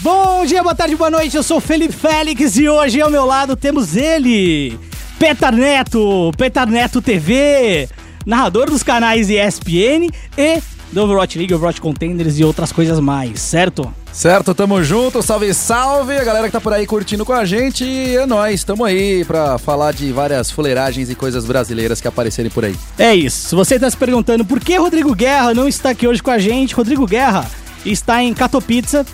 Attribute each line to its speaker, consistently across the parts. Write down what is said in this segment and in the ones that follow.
Speaker 1: Bom dia, boa tarde, boa noite. Eu sou o Felipe Félix e hoje ao meu lado temos ele, Petar Neto, Petar Neto TV, narrador dos canais ESPN e do Overwatch League, Overwatch Contenders e outras coisas mais, certo?
Speaker 2: Certo, tamo junto, salve, salve, a galera que tá por aí curtindo com a gente, é nóis, tamo aí pra falar de várias fuleiragens e coisas brasileiras que aparecerem por aí.
Speaker 1: É isso, se você tá se perguntando por que Rodrigo Guerra não está aqui hoje com a gente, Rodrigo Guerra está em Katowice,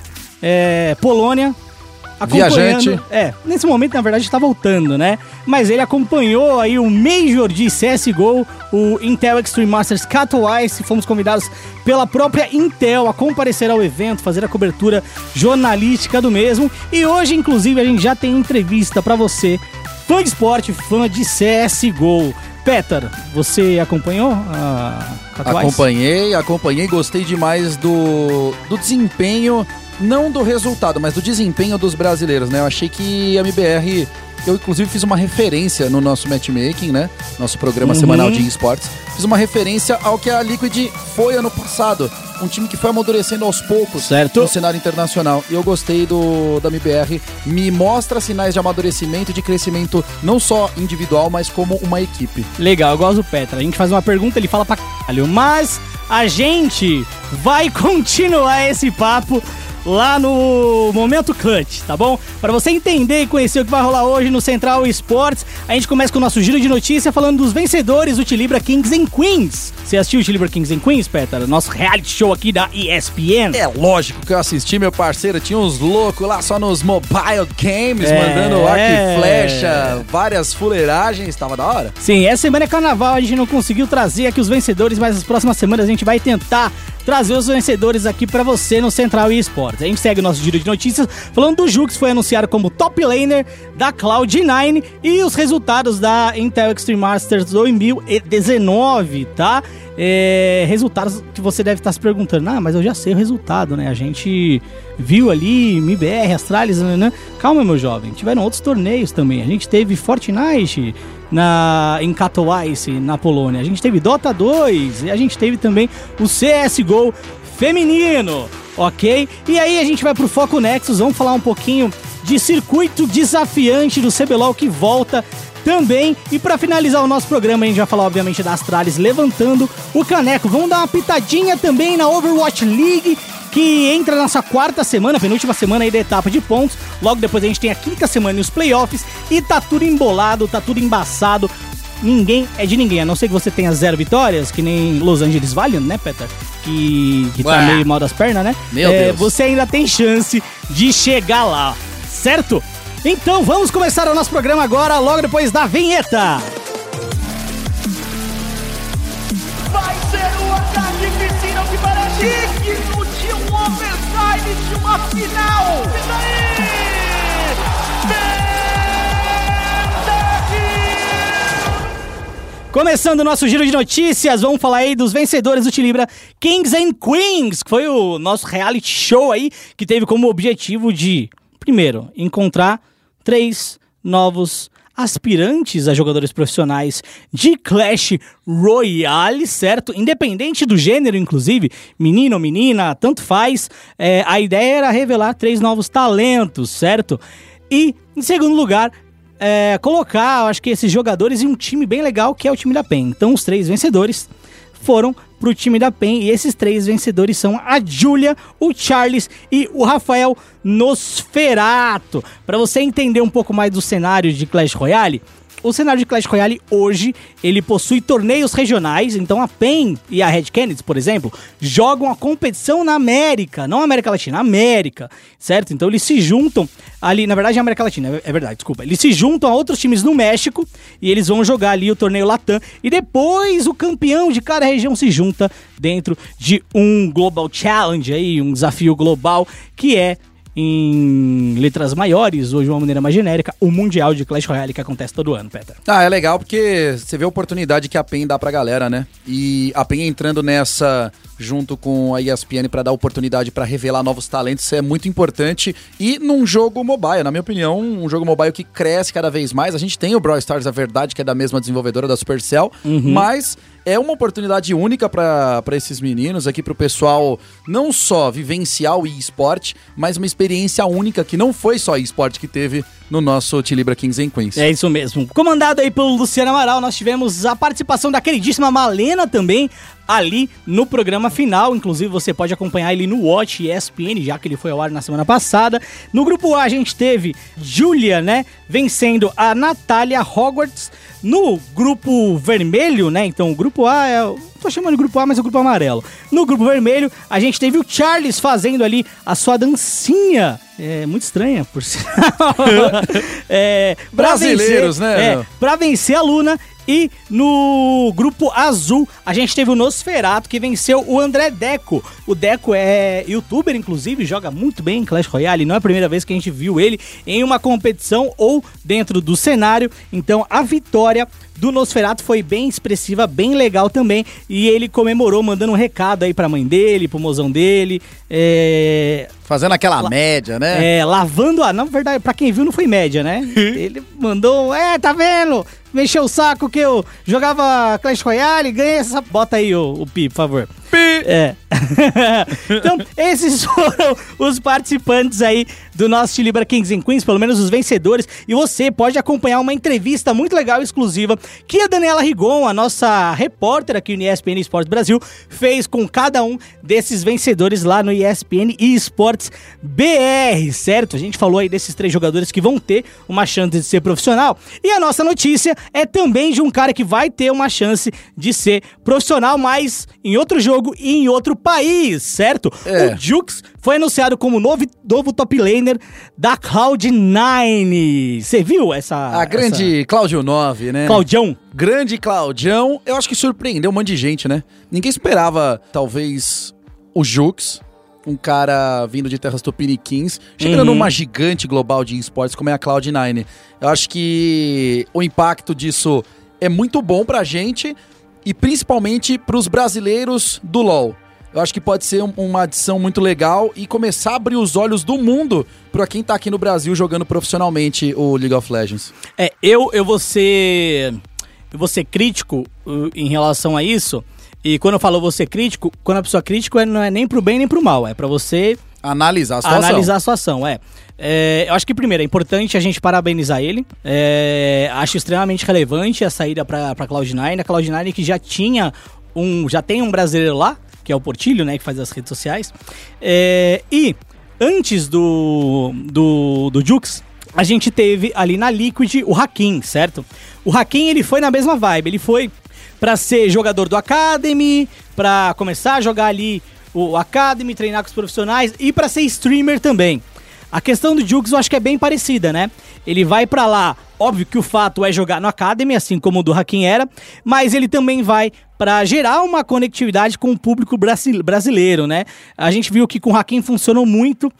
Speaker 1: é, Polônia,
Speaker 2: Viajante.
Speaker 1: É, nesse momento, na verdade, está voltando, né? Mas ele acompanhou aí o Major de CSGO, o Intel Extreme Masters Katowice. Fomos convidados pela própria Intel a comparecer ao evento, fazer a cobertura jornalística do mesmo. E hoje, inclusive, a gente já tem entrevista para você, fã de esporte, fã de CSGO. Peter, você acompanhou a
Speaker 2: Katowice? Acompanhei, acompanhei, gostei demais do, do desempenho não do resultado, mas do desempenho dos brasileiros, né? Eu achei que a MBR eu, inclusive, fiz uma referência no nosso matchmaking, né? Nosso programa uhum. semanal de esportes. Fiz uma referência ao que a Liquid foi ano passado. Um time que foi amadurecendo aos poucos
Speaker 1: certo.
Speaker 2: no cenário internacional. E eu gostei do da MBR. Me mostra sinais de amadurecimento e de crescimento, não só individual, mas como uma equipe.
Speaker 1: Legal, eu gosto do Petra. A gente faz uma pergunta, ele fala pra caralho. Mas a gente vai continuar esse papo lá no Momento Clutch, tá bom? Para você entender e conhecer o que vai rolar hoje no Central Esportes, a gente começa com o nosso giro de notícia falando dos vencedores do Tilibra Kings and Queens. Você assistiu o Tilibra Kings and Queens, Peter? Nosso reality show aqui da ESPN.
Speaker 2: É lógico que eu assisti, meu parceiro. Tinha uns loucos lá só nos mobile games, é... mandando arco e flecha, várias fuleiragens, tava da hora.
Speaker 1: Sim, essa semana é carnaval, a gente não conseguiu trazer aqui os vencedores, mas nas próximas semanas a gente vai tentar trazer os vencedores aqui para você no Central eSports. A gente segue o nosso giro de notícias falando do Jux, foi anunciado como top laner da Cloud9 e os resultados da Intel Extreme Masters 2019, tá? É, resultados que você deve estar se perguntando, ah, mas eu já sei o resultado, né? A gente viu ali MBR, Astralis, né, né? Calma, meu jovem, tiveram outros torneios também. A gente teve Fortnite na, em Katowice, na Polônia. A gente teve Dota 2 e a gente teve também o CSGO feminino, ok? E aí a gente vai pro Foco Nexus, vamos falar um pouquinho de circuito desafiante do CBLOL que volta também. E para finalizar o nosso programa, a gente vai falar, obviamente, da Astralis levantando o caneco. Vamos dar uma pitadinha também na Overwatch League que entra nessa quarta semana, penúltima semana aí da etapa de pontos. Logo depois a gente tem a quinta semana e os playoffs. E tá tudo embolado, tá tudo embaçado. Ninguém é de ninguém, a não ser que você tenha zero vitórias, que nem Los Angeles Valiant, né, Peter? Que, que tá meio mal das pernas, né?
Speaker 2: Meu é, Deus.
Speaker 1: Você ainda tem chance de chegar lá, certo? Então vamos começar o nosso programa agora, logo depois da vinheta.
Speaker 3: Vai ser um ataque piscina que parece de uma final. E daí?
Speaker 1: Começando o nosso giro de notícias, vamos falar aí dos vencedores do Tilibra Kings and Queens, que foi o nosso reality show aí, que teve como objetivo de, primeiro, encontrar três novos aspirantes a jogadores profissionais de Clash Royale, certo? Independente do gênero, inclusive, menino ou menina, tanto faz. É, a ideia era revelar três novos talentos, certo? E, em segundo lugar, é, colocar, acho que esses jogadores em um time bem legal, que é o time da PEN. Então, os três vencedores foram para o time da PEN. E esses três vencedores são a Julia, o Charles e o Rafael Nosferato. Para você entender um pouco mais do cenário de Clash Royale, o cenário de Clash Royale hoje, ele possui torneios regionais, então a PEN e a Red Canids, por exemplo, jogam a competição na América, não América Latina, América, certo? Então eles se juntam ali, na verdade é América Latina, é verdade, desculpa. Eles se juntam a outros times no México e eles vão jogar ali o torneio Latam e depois o campeão de cada região se junta dentro de um Global Challenge aí, um desafio global que é em letras maiores, ou de uma maneira mais genérica, o Mundial de Clash Royale que acontece todo ano, Petra.
Speaker 2: Ah, é legal porque você vê a oportunidade que a PEN dá pra galera, né? E a PEN entrando nessa junto com a ESPN para dar oportunidade para revelar novos talentos, isso é muito importante. E num jogo mobile, na minha opinião, um jogo mobile que cresce cada vez mais. A gente tem o Brawl Stars, a verdade, que é da mesma desenvolvedora da Supercell, mas é uma oportunidade única para esses meninos aqui, para o pessoal não só vivenciar o eSport, mas uma experiência única que não foi só eSport que teve no nosso Tilibra Kings and Queens.
Speaker 1: É isso mesmo. Comandado aí pelo Luciano Amaral, nós tivemos a participação da queridíssima Malena também ali no programa final. Inclusive, você pode acompanhar ele no Watch ESPN, já que ele foi ao ar na semana passada. No grupo A, a gente teve Julia, né? Vencendo a Natália Hogwarts. No grupo vermelho, né? Então, o grupo A é. Tô chamando de grupo A, mas é o grupo amarelo. No grupo vermelho, a gente teve o Charles fazendo ali a sua dancinha. É muito estranha, por sinal. é,
Speaker 2: Brasileiros,
Speaker 1: vencer-
Speaker 2: né?
Speaker 1: É, pra vencer a Luna. E no grupo azul, a gente teve o Nosferato, que venceu o André Deco. O Deco é youtuber, inclusive, joga muito bem em Clash Royale. Não é a primeira vez que a gente viu ele em uma competição ou dentro do cenário. Então, a vitória do Nosferato foi bem expressiva, bem legal também. E ele comemorou, mandando um recado aí pra mãe dele, pro mozão dele. É,
Speaker 2: Fazendo aquela média, né?
Speaker 1: é, lavando a. Na verdade, pra quem viu, não foi média, né? Ele mandou. É, tá vendo? Mexeu o saco que eu jogava Clash Royale, ganhei essa. Bota aí o, o pi, por favor. É. então, esses foram os participantes aí do nosso Tilibra Kings and Queens, pelo menos os vencedores. E você pode acompanhar uma entrevista muito legal e exclusiva que a Daniela Rigon, a nossa repórter aqui no ESPN Esportes Brasil, fez com cada um desses vencedores lá no ESPN Esportes BR, certo? A gente falou aí desses três jogadores que vão ter uma chance de ser profissional. E a nossa notícia é também de um cara que vai ter uma chance de ser profissional, mas em outro jogo e em outro país, certo?
Speaker 2: É.
Speaker 1: O Jux foi anunciado como novo, novo top laner da Cloud9. Você viu essa.
Speaker 2: A grande Cláudio 9, né?
Speaker 1: Essa... Claudião?
Speaker 2: Grande Claudião, eu acho que surpreendeu um monte de gente, né? Ninguém esperava, talvez, o Jux, um cara vindo de terras tupiniquins, chegando
Speaker 1: Uhum.
Speaker 2: numa gigante global de esportes como é a Cloud9. Eu acho que o impacto disso é muito bom pra gente e principalmente pros brasileiros do LoL. Eu acho que pode ser um- uma adição muito legal e começar a abrir os olhos do mundo pra quem tá aqui no Brasil jogando profissionalmente o League of Legends.
Speaker 1: É, eu, eu vou ser. Eu vou ser crítico uh, em relação a isso. E quando eu falo vou ser crítico, quando a pessoa é crítico é- não é nem pro bem nem pro mal. É pra você
Speaker 2: Analisar a situação.
Speaker 1: analisar a situação, é. É, Eu acho que primeiro é importante a gente parabenizar ele. É, acho extremamente relevante a saída pra Cloud9. A Cloud9 que já tinha um. já tem um brasileiro lá, que é o Portilho, né? Que faz as redes sociais. É, e antes do, do, do Jux, a gente teve ali na Liquid o Hakim, certo? O Hakim ele foi na mesma vibe. Ele foi pra ser jogador do Academy, pra começar a jogar ali o Academy, treinar com os profissionais e pra ser streamer também. A questão do Jukes eu acho que é bem parecida, né? Ele vai pra lá, óbvio que o fato é jogar no Academy, assim como o do Hakim era, mas ele também vai pra gerar uma conectividade com o público brasi- brasileiro, né? A gente viu que com o Hakim funcionou muito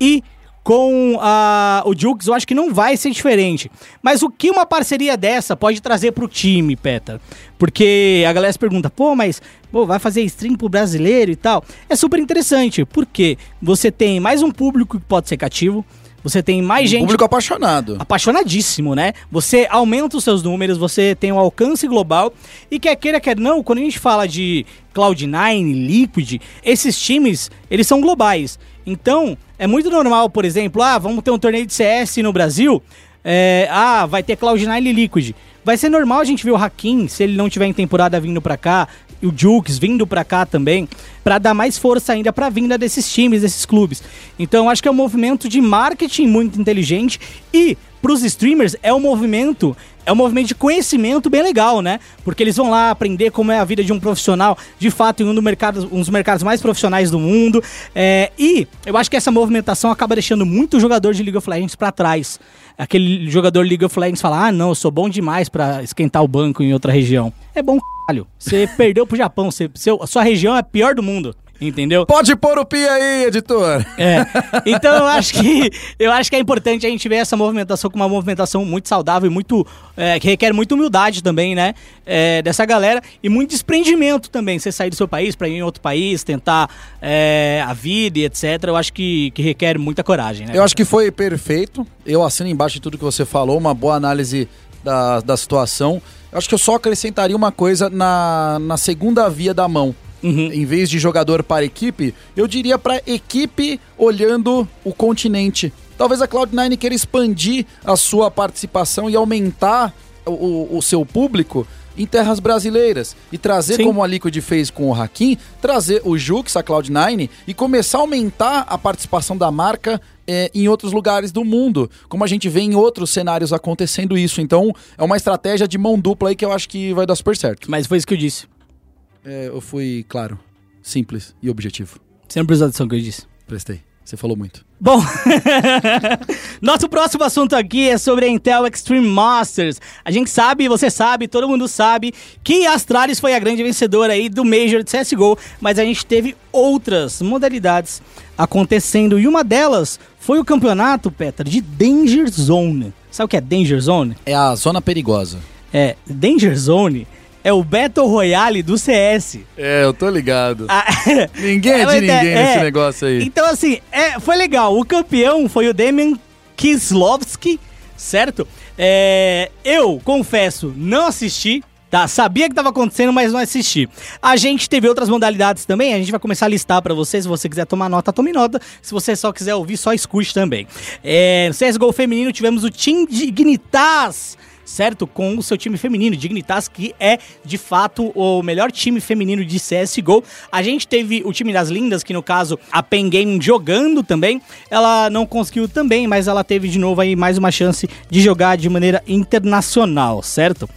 Speaker 1: e com a, o Jukes eu acho que não vai ser diferente. Mas o que uma parceria dessa pode trazer pro time, Peter? Porque a galera se pergunta, pô, mas pô, vai fazer stream pro brasileiro e tal? É super interessante, porque você tem mais um público que pode ser cativo, você tem mais gente
Speaker 2: Público apaixonado.
Speaker 1: apaixonadíssimo, né? Você aumenta os seus números, você tem um alcance global e quer queira, quer não, quando a gente fala de Cloud9, Liquid, esses times, eles são globais. Então, é muito normal, por exemplo, ah, vamos ter um torneio de CS no Brasil, é, ah, vai ter Cloud9 e Liquid. Vai ser normal a gente ver o Hakim, se ele não tiver em temporada vindo pra cá, e o Jukes vindo pra cá também, pra dar mais força ainda pra vinda desses times, desses clubes. Então, acho que é um movimento de marketing muito inteligente e pros streamers é um movimento, é um movimento de conhecimento bem legal, né? Porque eles vão lá aprender como é a vida de um profissional, de fato, em um, do mercado, um dos mercados mais profissionais do mundo. É, e eu acho que essa movimentação acaba deixando muito jogador de League of Legends pra trás. Aquele jogador League of Legends fala: "Ah, não, eu sou bom demais pra esquentar o banco em outra região". É bom, caralho. Você perdeu pro Japão, você, seu, sua região é a pior do mundo. Entendeu?
Speaker 2: Pode pôr o pi aí, editor.
Speaker 1: É. Então eu acho que eu acho que é importante a gente ver essa movimentação como uma movimentação muito saudável e muito é, que requer muita humildade também, né? É, dessa galera e muito desprendimento também. Você sair do seu país para ir em outro país, tentar é, a vida e etc. Eu acho que, que requer muita coragem, né?
Speaker 2: Eu acho que foi perfeito. Eu assino embaixo de tudo que você falou, uma boa análise da, da situação. Eu acho que eu só acrescentaria uma coisa na, na segunda via da mão.
Speaker 1: Uhum.
Speaker 2: Em vez de jogador para equipe, eu diria para equipe olhando o continente. Talvez a Cloud9 queira expandir a sua participação e aumentar o, o, seu público em terras brasileiras e trazer,
Speaker 1: Sim.
Speaker 2: como a Liquid fez com o Hakim, trazer o Jux, a Cloud9 e começar a aumentar a participação da marca é, em outros lugares do mundo, como a gente vê em outros cenários acontecendo isso. Então, é uma estratégia de mão dupla aí que eu acho que vai dar super certo.
Speaker 1: Mas foi isso que eu disse.
Speaker 2: É, eu fui claro, simples e objetivo.
Speaker 1: Você não precisou disso que eu disse.
Speaker 2: Prestei. Você falou muito.
Speaker 1: Bom, nosso próximo assunto aqui é sobre a Intel Extreme Masters. A gente sabe, você sabe, todo mundo sabe que a Astralis foi a grande vencedora aí do Major de CSGO, mas a gente teve outras modalidades acontecendo e uma delas foi o campeonato, Petra, de Danger Zone. Sabe o que é Danger Zone?
Speaker 2: É a zona perigosa.
Speaker 1: É, Danger Zone é o Battle Royale do CS.
Speaker 2: É, eu tô ligado.
Speaker 1: Ah,
Speaker 2: Ninguém é de
Speaker 1: mas
Speaker 2: ninguém nesse negócio aí.
Speaker 1: Então, assim, é, foi legal. O campeão foi o Damian Kislovski, certo? É, eu, confesso, não assisti. Tá, sabia que tava acontecendo, mas não assisti. A gente teve outras modalidades também, a gente vai começar a listar pra você. Se você quiser tomar nota, tome nota. Se você só quiser ouvir, só escute também. É, no CSGO feminino tivemos o Team Dignitas, certo? Com o seu time feminino, Dignitas, que é de fato o melhor time feminino de CSGO. A gente teve o time das lindas, que no caso a Pen Game jogando também. Ela não conseguiu também, mas ela teve de novo aí mais uma chance de jogar de maneira internacional, certo?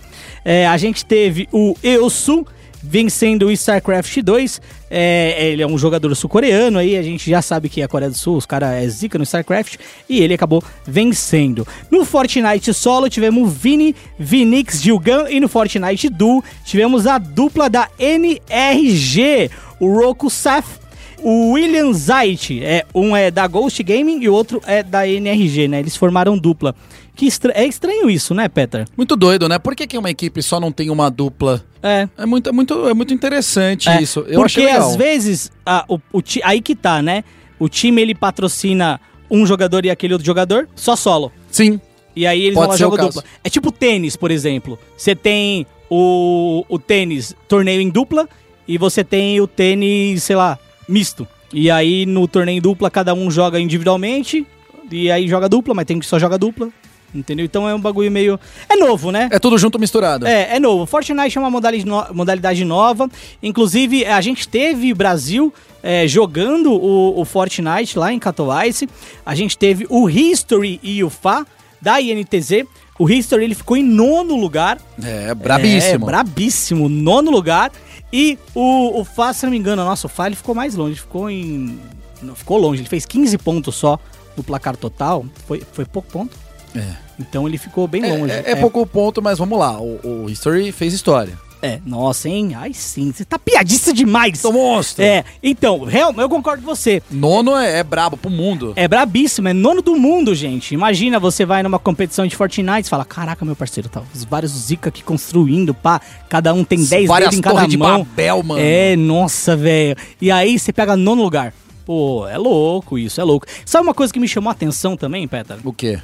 Speaker 1: É, a gente teve o Eusu vencendo o StarCraft 2. É, ele é um jogador sul-coreano aí, a gente já sabe que a Coreia do Sul, os caras é zica no StarCraft, e ele acabou vencendo. No Fortnite solo tivemos Vini, Vinix, Gilgan, e no Fortnite Duo tivemos a dupla da NRG, o Roku Saf o William Zait, é, um é da Ghost Gaming e o outro é da NRG, né? Eles formaram dupla. Que estra- é estranho isso, né, Peter?
Speaker 2: Muito doido, né? Por que, que uma equipe só não tem uma dupla?
Speaker 1: É.
Speaker 2: É muito, é muito, é muito interessante
Speaker 1: É,
Speaker 2: isso. Eu
Speaker 1: porque às vezes, a- o, o aí que tá, né? O time ele patrocina um jogador e aquele outro jogador, só solo.
Speaker 2: Sim.
Speaker 1: E aí eles
Speaker 2: Pode
Speaker 1: vão lá
Speaker 2: ser o
Speaker 1: jogam
Speaker 2: caso.
Speaker 1: dupla. É tipo tênis, por exemplo. Você tem o, o tênis torneio em dupla e você tem o tênis, sei lá, misto. E aí no torneio em dupla cada um joga individualmente e aí joga dupla, mas tem que só joga dupla. Entendeu? Então é um bagulho meio. É novo, né?
Speaker 2: É tudo junto misturado.
Speaker 1: É, é novo. Fortnite é uma modalidade, no- modalidade nova. Inclusive, a gente teve Brasil é, jogando o, o Fortnite lá em Katowice. A gente teve o History e o Fá da INTZ. O History ele ficou em nono lugar.
Speaker 2: É, brabíssimo.
Speaker 1: É, brabíssimo, nono lugar. E o, o Fá, se não me engano, nossa, o Fá ele ficou mais longe. Ele ficou em. Não, ficou longe. Ele fez 15 pontos só no placar total. Foi, foi pouco ponto.
Speaker 2: É.
Speaker 1: Então ele ficou bem
Speaker 2: É,
Speaker 1: longe.
Speaker 2: é- é pouco ponto, mas vamos lá. O, o History fez história.
Speaker 1: É, nossa, hein? Ai sim, você tá piadista demais.
Speaker 2: Tô monstro.
Speaker 1: É, então, real, eu concordo com você.
Speaker 2: Nono é, é brabo pro mundo.
Speaker 1: É brabíssimo, é nono do mundo, gente. Imagina, você vai numa competição de Fortnite e fala: Caraca, meu parceiro, tá os vários Zika aqui construindo, pá. Cada um tem 10
Speaker 2: Várias
Speaker 1: dedos em cada
Speaker 2: torres de
Speaker 1: mão.
Speaker 2: Babel, mano.
Speaker 1: É, nossa, velho. E aí você pega nono lugar. Pô, é louco isso, é louco. Sabe uma coisa que me chamou a atenção também, Peter?
Speaker 2: O quê?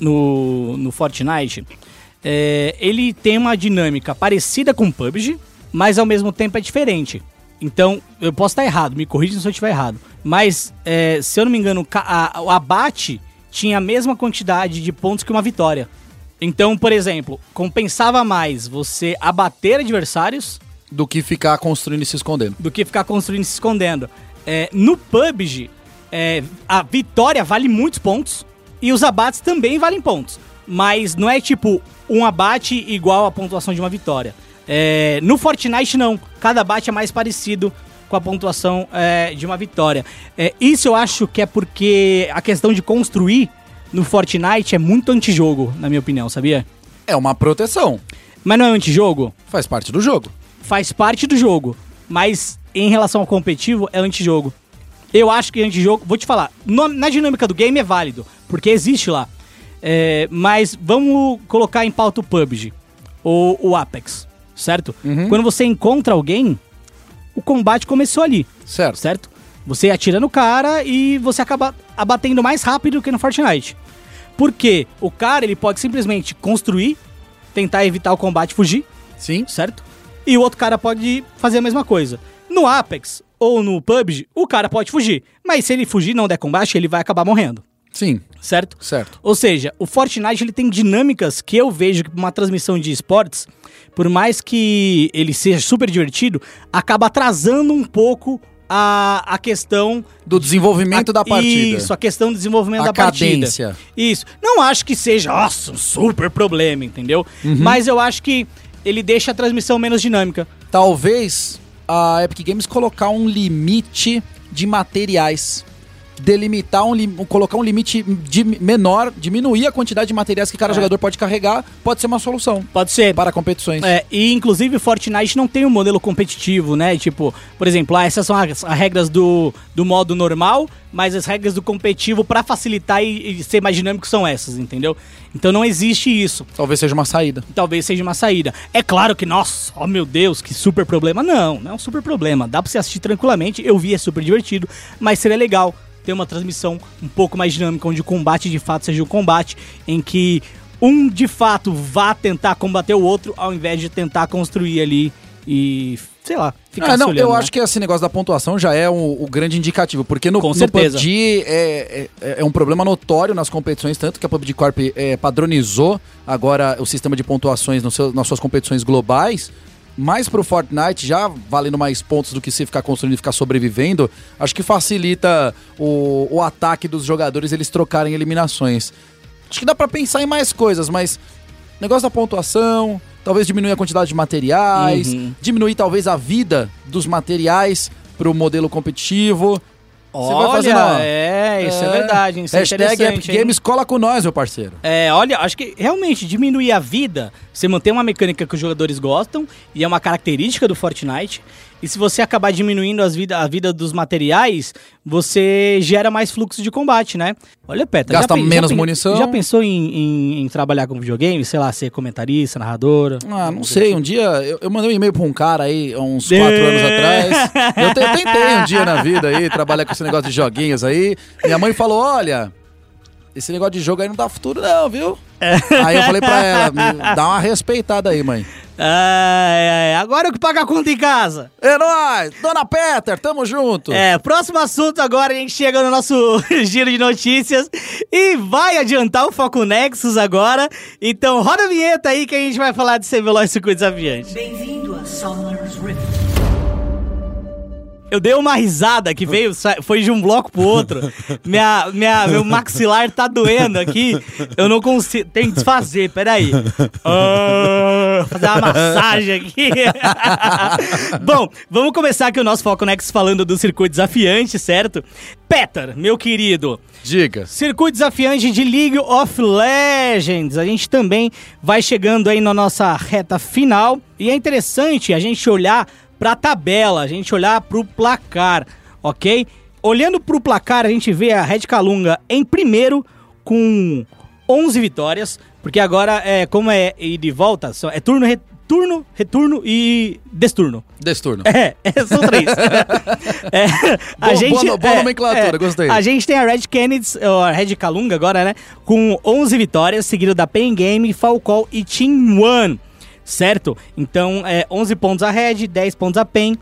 Speaker 1: No, no Fortnite, é, ele tem uma dinâmica parecida com o PUBG, mas ao mesmo tempo é diferente. Então, eu posso estar errado, me corrija se eu estiver errado. Mas, é, se eu não me engano, a- o abate tinha a mesma quantidade de pontos que uma vitória. Então, por exemplo, compensava mais você abater adversários
Speaker 2: Do que ficar construindo e se escondendo.
Speaker 1: do que ficar construindo e se escondendo. É, no PUBG, é, a vitória vale muitos pontos e os abates também valem pontos. Mas não é tipo um abate igual a pontuação de uma vitória. É, no Fortnite, não. Cada abate é mais parecido com a pontuação é, de uma vitória. É, isso eu acho que é porque a questão de construir no Fortnite é muito antijogo, na minha opinião, sabia?
Speaker 2: É uma proteção.
Speaker 1: Mas não é antijogo?
Speaker 2: Faz parte do jogo.
Speaker 1: faz parte do jogo. Mas em relação ao competitivo, é antijogo. Eu acho que antijogo, vou te falar, no- na dinâmica do game é válido, porque existe lá. É, mas vamos colocar em pauta o PUBG, ou o Apex, certo? Quando você encontra alguém, o combate começou ali,
Speaker 2: Certo.
Speaker 1: certo? Você atira no cara e você acaba abatendo mais rápido que no Fortnite. Porque o cara ele pode simplesmente construir, tentar evitar o combate e fugir,
Speaker 2: Sim.
Speaker 1: certo? E o outro cara pode fazer a mesma coisa. No Apex ou no PUBG, o cara pode fugir. Mas se ele fugir e não der combate, ele vai acabar morrendo,
Speaker 2: Sim.
Speaker 1: certo?
Speaker 2: Certo.
Speaker 1: Ou seja, o Fortnite ele tem dinâmicas que eu vejo que uma transmissão de esportes, por mais que ele seja super divertido, acaba atrasando um pouco a, a questão
Speaker 2: Do desenvolvimento da partida.
Speaker 1: Isso, a questão do desenvolvimento
Speaker 2: A
Speaker 1: da partida.
Speaker 2: cadência.
Speaker 1: Isso. Não acho que seja, nossa, um super problema, entendeu?
Speaker 2: Uhum.
Speaker 1: Mas eu acho que ele deixa a transmissão menos dinâmica.
Speaker 2: Talvez a Epic Games colocar um limite de materiais. Delimitar um, colocar um limite de menor, diminuir a quantidade de materiais que cada
Speaker 1: É.
Speaker 2: jogador pode carregar, pode ser uma solução
Speaker 1: Pode ser.
Speaker 2: para competições.
Speaker 1: É, e inclusive Fortnite não tem um modelo competitivo, né? Tipo, por exemplo, ah, essas são as, as regras do, do modo normal, mas as regras do competitivo pra facilitar e, e ser mais dinâmico são essas, entendeu? Então não existe isso.
Speaker 2: Talvez seja uma saída.
Speaker 1: Talvez seja uma saída. É claro que, nossa, oh meu Deus, que super problema. Não, não é um super problema. Dá pra você assistir tranquilamente. Eu vi, é super divertido, mas seria legal ter uma transmissão um pouco mais dinâmica, onde o combate de fato seja o combate, em que um de fato vá tentar combater o outro, ao invés de tentar construir ali e, sei lá, ficar
Speaker 2: Ah, não,
Speaker 1: olhando,
Speaker 2: eu
Speaker 1: né?
Speaker 2: acho que esse negócio da pontuação já é o, o grande indicativo, porque no, no. PUBG é, é, é um problema notório nas competições, tanto que a PUBG Corp é, padronizou agora o sistema de pontuações no seu- nas suas competições globais, mais pro Fortnite, já valendo mais pontos do que se ficar construindo e ficar sobrevivendo, acho que facilita o, o ataque dos jogadores eles trocarem eliminações. Acho que dá pra pensar em mais coisas, mas negócio da pontuação, talvez diminuir a quantidade de materiais,
Speaker 1: Uhum.
Speaker 2: diminuir talvez a vida dos materiais pro modelo competitivo. Você vai
Speaker 1: Olha,
Speaker 2: fazendo, ó,
Speaker 1: é, isso é, verdade. Isso
Speaker 2: Hashtag
Speaker 1: é
Speaker 2: Epic? Games cola com nós, meu parceiro.
Speaker 1: É, olha, acho que realmente diminuir a vida, você manter uma mecânica que os jogadores gostam, e é uma característica do Fortnite. E se você acabar diminuindo as vida, a vida dos materiais, você gera mais fluxo de combate, né? Olha, Peta,
Speaker 2: Gasta
Speaker 1: pen-
Speaker 2: menos
Speaker 1: pen-
Speaker 2: munição.
Speaker 1: Já pensou em, em- em trabalhar com videogame? Sei lá, ser comentarista, narradora?
Speaker 2: Ah, não sei, um dia eu, eu mandei um e-mail pra um cara aí, uns quatro
Speaker 1: É.
Speaker 2: anos atrás. Eu, eu tentei um dia na vida aí, trabalhar com esse negócio de joguinhos aí. Minha mãe falou: olha, esse negócio de jogo aí não dá futuro, não, viu?
Speaker 1: É.
Speaker 2: Aí eu falei pra ela, "Me dá uma respeitada aí, mãe.
Speaker 1: Ai, ai, agora eu que pago a conta em casa.
Speaker 2: É nóis! Dona Peter, tamo junto!
Speaker 1: É, próximo assunto agora, a gente chega no nosso giro de notícias e vai adiantar o Foco Nexus agora. Então roda a vinheta aí que a gente vai falar de CBLOL e Circuito Desafiante.
Speaker 4: Bem-vindo a Summoner's Rift.
Speaker 1: Eu dei uma risada que veio, foi de um bloco pro outro. Minha, minha, meu maxilar tá doendo aqui. Eu não consigo. Tem que desfazer, peraí. Ah, fazer uma massagem aqui. Bom, vamos começar aqui o nosso Foco Nexus falando do circuito desafiante, certo? Peter, meu querido.
Speaker 2: Diga.
Speaker 1: Circuito desafiante de League of Legends. A gente também vai chegando aí na nossa reta final. E é interessante a gente olhar pra tabela, a gente olhar pro placar, ok? Olhando pro placar, a gente vê a Red Calunga em primeiro com 11 vitórias. Porque agora, é, como é ir de volta, só- é turno, returno, returno e desturno.
Speaker 2: Desturno.
Speaker 1: É, é, são três. É, a
Speaker 2: Boa-
Speaker 1: gente,
Speaker 2: boa- boa
Speaker 1: é,
Speaker 2: nomenclatura,
Speaker 1: é,
Speaker 2: gostei.
Speaker 1: A gente tem a Red Kennedy, a Red Kalunga agora, né? Com 11 vitórias, seguido da Pain Game, Falcol e Team One, certo? Então, é 11 pontos a Red, 10 pontos a Pain,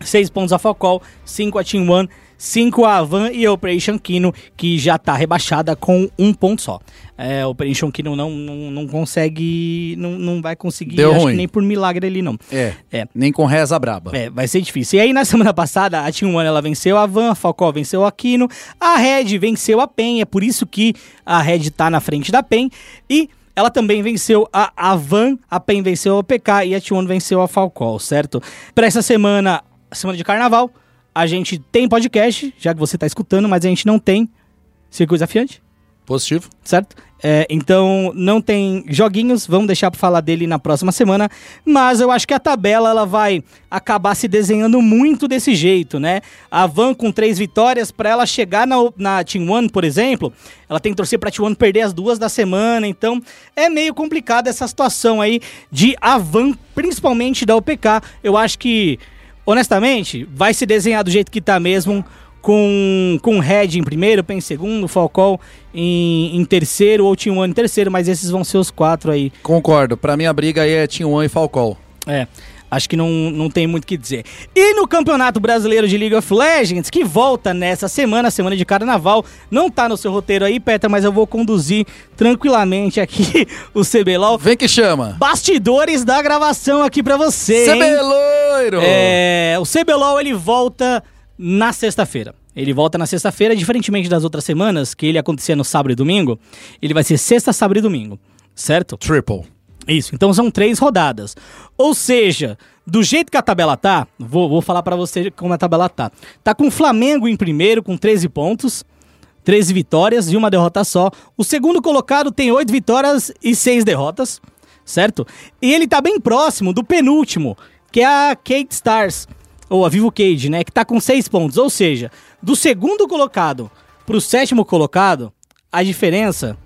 Speaker 1: 6 pontos a Falcol, 5 a Team One, 5 a Van e a Operation Kino, que já tá rebaixada com um ponto só. É, a Operation Kino não, não, não consegue, não, não vai conseguir,
Speaker 2: Deu
Speaker 1: acho que
Speaker 2: ruim.
Speaker 1: nem por milagre ali não.
Speaker 2: É.
Speaker 1: É.
Speaker 2: Nem com reza braba.
Speaker 1: É, vai ser difícil. E aí, na semana passada, a Team One ela venceu a Van, a Falcão venceu a Aquino, a Red venceu a PEN, é por isso que a Red tá na frente da PEN. E ela também venceu a, a Van, a PEN venceu a OPK e a Team One venceu a Falcão, certo? Pra essa semana, semana de carnaval, a gente tem podcast, já que você tá escutando, mas a gente não tem circuito desafiante.
Speaker 2: Positivo.
Speaker 1: certo? É, então não tem joguinhos, vamos deixar para falar dele na próxima semana, mas eu acho que a tabela ela vai acabar se desenhando muito desse jeito, né? A Van com três vitórias para ela chegar na, na Team One, por exemplo, ela tem que torcer para Team One perder as duas da semana, então é meio complicado essa situação aí de a Van, principalmente da OPK. Eu acho que honestamente vai se desenhar do jeito que tá mesmo com, com Red em primeiro, Pen em segundo, Falcão em, em terceiro ou Team One em terceiro, mas esses vão ser os quatro aí.
Speaker 2: Concordo. Pra mim a briga aí é Team One e Falcão.
Speaker 1: É, acho que não, não tem muito o que dizer. E no Campeonato Brasileiro de League of Legends, que volta nessa semana, semana de carnaval, não tá no seu roteiro aí, Petra, mas eu vou conduzir tranquilamente aqui o CBLOL.
Speaker 2: Vem que chama.
Speaker 1: Bastidores da gravação aqui pra você, hein?
Speaker 2: Cebeloiro!
Speaker 1: É, o CBLOL ele volta na sexta-feira. Ele volta na sexta-feira, diferentemente das outras semanas, que ele acontecia no sábado e domingo, ele vai ser sexta, sábado e domingo, certo?
Speaker 2: Triple.
Speaker 1: Isso, então são três rodadas. Ou seja, do jeito que a tabela tá, vou, vou falar pra você como a tabela tá. Tá com o Flamengo em primeiro, com 13 pontos, 13 vitórias e uma derrota só. O segundo colocado tem 8 vitórias e 6 derrotas, certo? E ele tá bem próximo do penúltimo, que é a Kate Stars, ou a Vivo Cage, né? Que tá com 6 pontos. Ou seja, do segundo colocado pro sétimo colocado, a diferença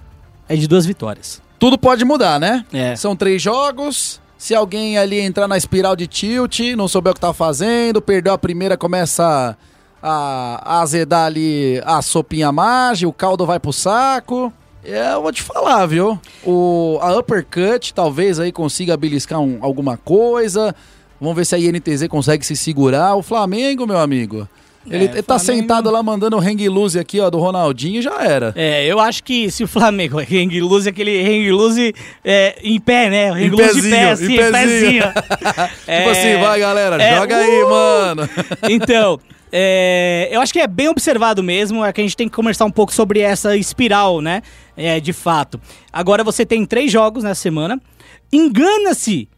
Speaker 1: é de duas vitórias.
Speaker 2: Tudo pode mudar, né?
Speaker 1: É.
Speaker 2: São três jogos. Se alguém ali entrar na espiral de tilt, não souber o que tá fazendo, perdeu a primeira, começa a, a azedar ali a sopinha mágica, o caldo vai pro saco. É, eu vou te falar, viu? O, a uppercut talvez aí consiga beliscar um- alguma coisa. Vamos ver se a INTZ consegue se segurar. O Flamengo, meu amigo. Ele,
Speaker 1: É,
Speaker 2: ele tá
Speaker 1: Flamengo-
Speaker 2: sentado lá mandando o hang loose aqui, ó, do Ronaldinho e já era.
Speaker 1: É, eu acho que se o Flamengo hang loose, aquele hang loose é, em pé, né? O hang
Speaker 2: Em
Speaker 1: loose de pé,
Speaker 2: pezinho,
Speaker 1: assim,
Speaker 2: em pezinho.
Speaker 1: pezinho.
Speaker 2: Tipo assim, vai galera,
Speaker 1: é,
Speaker 2: joga aí,
Speaker 1: uh!
Speaker 2: mano.
Speaker 1: Então, é, eu acho que é bem observado mesmo, é que a gente tem que conversar um pouco sobre essa espiral, né? É, de fato. Agora você tem três jogos nessa semana. Engana-se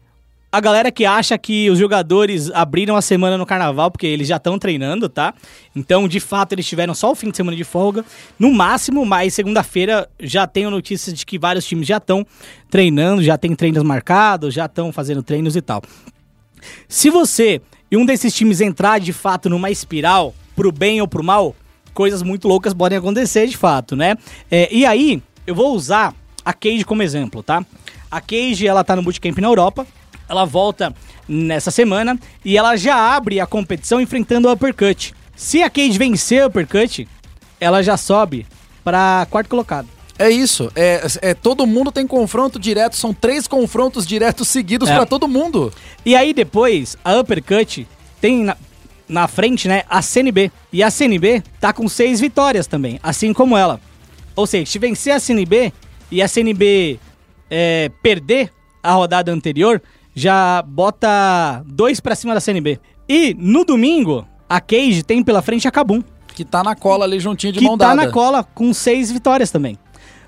Speaker 1: a galera que acha que os jogadores abriram a semana no carnaval, porque eles já estão treinando, tá? Então, de fato, eles tiveram só o fim de semana de folga, no máximo, mas segunda-feira já tenho notícias de que vários times já estão treinando, já tem treinos marcados, já estão fazendo treinos e tal. Se você e um desses times entrar de fato numa espiral, pro bem ou pro mal, coisas muito loucas podem acontecer de fato, né? É, e aí, eu vou usar a Cage como exemplo, tá? A Cage, ela tá no Bootcamp na Europa, ela volta nessa semana e ela já abre a competição enfrentando o Uppercut. Se a Cage vencer o Uppercut, ela já sobe pra quarto colocado.
Speaker 2: É isso, é, é todo mundo tem confronto direto, são três confrontos diretos seguidos
Speaker 1: É.
Speaker 2: pra todo mundo.
Speaker 1: E aí depois, a Uppercut tem na, na frente, né, a CNB. E a CNB tá com seis vitórias também, assim como ela. Ou seja, se vencer a CNB e a CNB é, perder a rodada anterior, já bota dois pra cima da CNB. E no domingo, a Cage tem pela frente a Kabum
Speaker 2: Que tá na cola ali juntinho de
Speaker 1: que
Speaker 2: mão
Speaker 1: tá
Speaker 2: dada.
Speaker 1: na cola com seis vitórias também.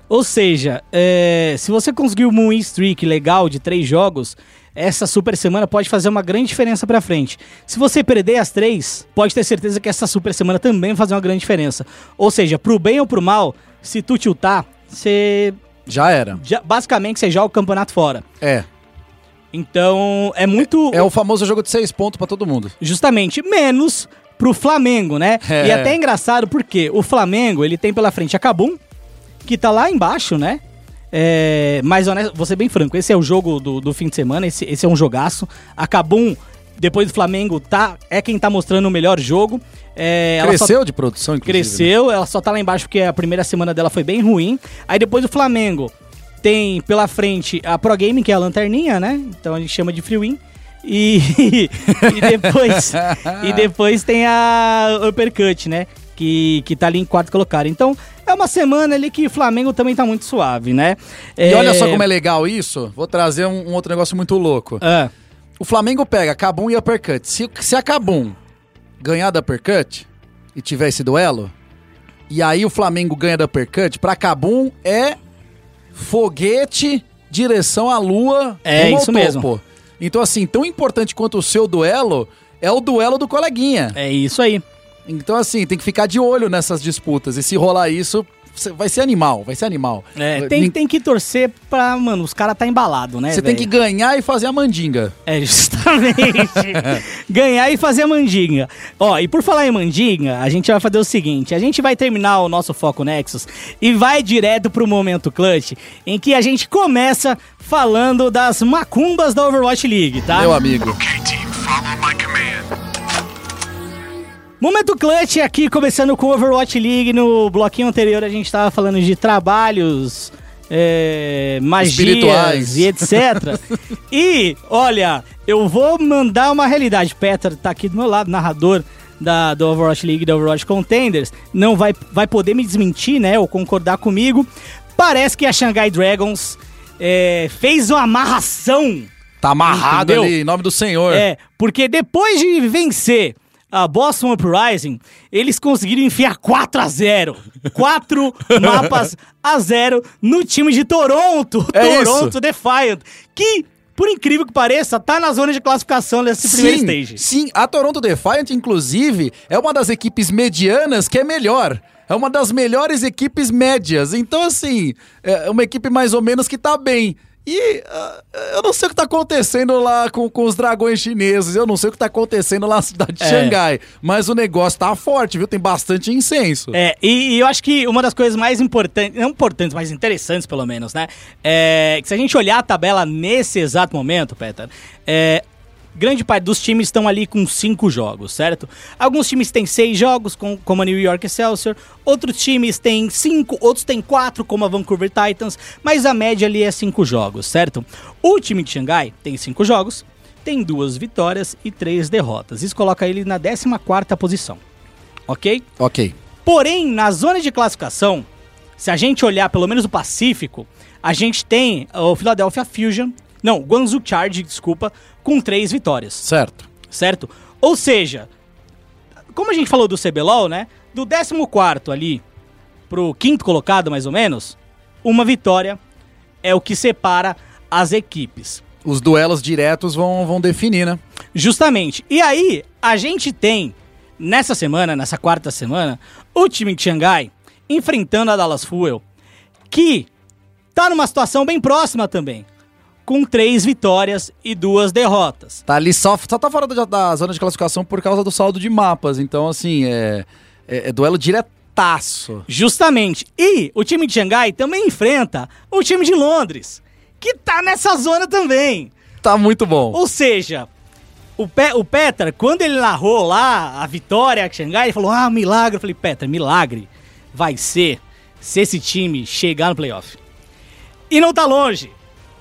Speaker 1: Ou seja, é, se você conseguir um win streak legal de três jogos, essa super semana pode fazer uma grande diferença pra frente. Se você perder as três, pode ter certeza que essa super semana também vai fazer uma grande diferença. Ou seja, pro bem ou pro mal, se tu tiltar, você.
Speaker 2: Já era.
Speaker 1: já- basicamente, você joga o campeonato fora.
Speaker 2: É.
Speaker 1: Então, é muito.
Speaker 2: É o famoso jogo de seis pontos pra todo mundo.
Speaker 1: justamente menos pro Flamengo, né?
Speaker 2: É.
Speaker 1: E até é engraçado porque o Flamengo, ele tem pela frente a Cabum, que tá lá embaixo, né? É, mas honesto, vou ser bem franco, esse é o jogo do, do fim de semana, esse, esse é um jogaço. A Cabum, depois do Flamengo, tá, é quem tá mostrando o melhor jogo. É, ela só-
Speaker 2: Cresceu de produção, inclusive. né?
Speaker 1: Cresceu, ela só tá lá embaixo porque a primeira semana dela foi bem ruim. Aí depois o Flamengo tem pela frente a Pro Game, que é a lanterninha, né? Então a gente chama de Free Win. E, e depois e depois tem a Uppercut, né? Que, que tá ali em quarto colocado. Então, é uma semana ali que o Flamengo também tá muito suave, né?
Speaker 2: E olha só como é legal isso. Vou trazer um, um outro negócio muito louco.
Speaker 1: Ah,
Speaker 2: O Flamengo pega Cabum e Uppercut. Se, se a Cabum ganhar da Uppercut e tiver esse duelo, e aí o Flamengo ganha da Uppercut, pra Cabum é foguete, direção à lua.
Speaker 1: É, isso mesmo.
Speaker 2: topo. Então, assim, tão importante quanto o seu duelo é o duelo do coleguinha.
Speaker 1: é isso aí.
Speaker 2: Então, assim, tem que ficar de olho nessas disputas. E se rolar isso, vai ser animal, vai ser animal.
Speaker 1: É, tem, tem que torcer pra, mano, os caras tá embalado, né?
Speaker 2: Você tem que ganhar e fazer a mandinga.
Speaker 1: É, justamente. Ganhar e fazer a mandinga. Ó, e por falar em mandinga, a gente vai fazer o seguinte: a gente vai terminar o nosso Foco Nexus e vai direto pro momento clutch, em que a gente começa falando das macumbas da Overwatch League, tá?
Speaker 2: Meu amigo.
Speaker 5: Okay, team, follow my command.
Speaker 1: Momento clutch aqui, começando com o Overwatch League. No bloquinho anterior a gente tava falando de trabalhos, é, magias
Speaker 2: Espirituais.
Speaker 1: e etc. e, olha, eu vou mandar uma realidade. Peter tá aqui do meu lado, narrador da, do Overwatch League, da Overwatch Contenders. Não vai, vai poder me desmentir, né, ou concordar comigo. Parece que a Shanghai Dragons é, fez uma amarração
Speaker 2: Tá amarrado
Speaker 1: Entendeu?
Speaker 2: ali, em nome do Senhor.
Speaker 1: é, porque depois de vencer a Boston Uprising, eles conseguiram enfiar 4 a 0 4 mapas a 0 no time de Toronto.
Speaker 2: É
Speaker 1: Toronto
Speaker 2: isso.
Speaker 1: Defiant. Que, por incrível que pareça, tá na zona de classificação desse primeiro stage.
Speaker 2: Sim, a Toronto Defiant, inclusive, é uma das equipes medianas que é melhor. É uma das melhores equipes médias. Então, assim, é uma equipe mais ou menos que tá bem. E ah, eu não sei o que tá acontecendo lá com, com os dragões chineses, eu não sei o que tá acontecendo lá na cidade de
Speaker 1: É.
Speaker 2: Xangai, mas o negócio tá forte, viu? Tem bastante incenso.
Speaker 1: É, e, e eu acho que uma das coisas mais importantes, não importantes, mas interessantes pelo menos, né? É que se a gente olhar a tabela nesse exato momento, Peter, é, grande parte dos times estão ali com cinco jogos, certo? Alguns times têm seis jogos, com, como a New York Excelsior, outros times têm cinco, outros têm quatro, como a Vancouver Titans, mas a média ali é cinco jogos, certo? O time de Xangai tem cinco jogos, tem duas vitórias e três derrotas. Isso coloca ele na 14 quarta posição, ok?
Speaker 2: Ok.
Speaker 1: Porém, na zona de classificação, se a gente olhar pelo menos o Pacífico, a gente tem o Philadelphia Fusion, não, Guangzhou Charge, desculpa, com três vitórias,
Speaker 2: Certo.
Speaker 1: certo? Ou seja, como a gente falou do CBLOL, né? Do 14 ali pro quinto colocado, mais ou menos, uma vitória é o que separa as equipes.
Speaker 2: Os duelos diretos vão, vão definir, né?
Speaker 1: Justamente. E aí, a gente tem, nessa semana, nessa quarta semana, o time de Xangai enfrentando a Dallas Fuel, que tá numa situação bem próxima também, com três vitórias e duas derrotas.
Speaker 2: Tá ali só, só tá fora da, da zona de classificação por causa do saldo de mapas. Então, assim, é, é, é duelo diretaço.
Speaker 1: Justamente. E o time de Xangai também enfrenta o time de Londres, que tá nessa zona também.
Speaker 2: Tá muito bom.
Speaker 1: Ou seja, o, Pe o Peter, quando ele narrou lá a vitória a Xangai, ele falou: Ah, milagre. Eu falei: Peter, milagre vai ser se esse time chegar no playoff. E não tá longe.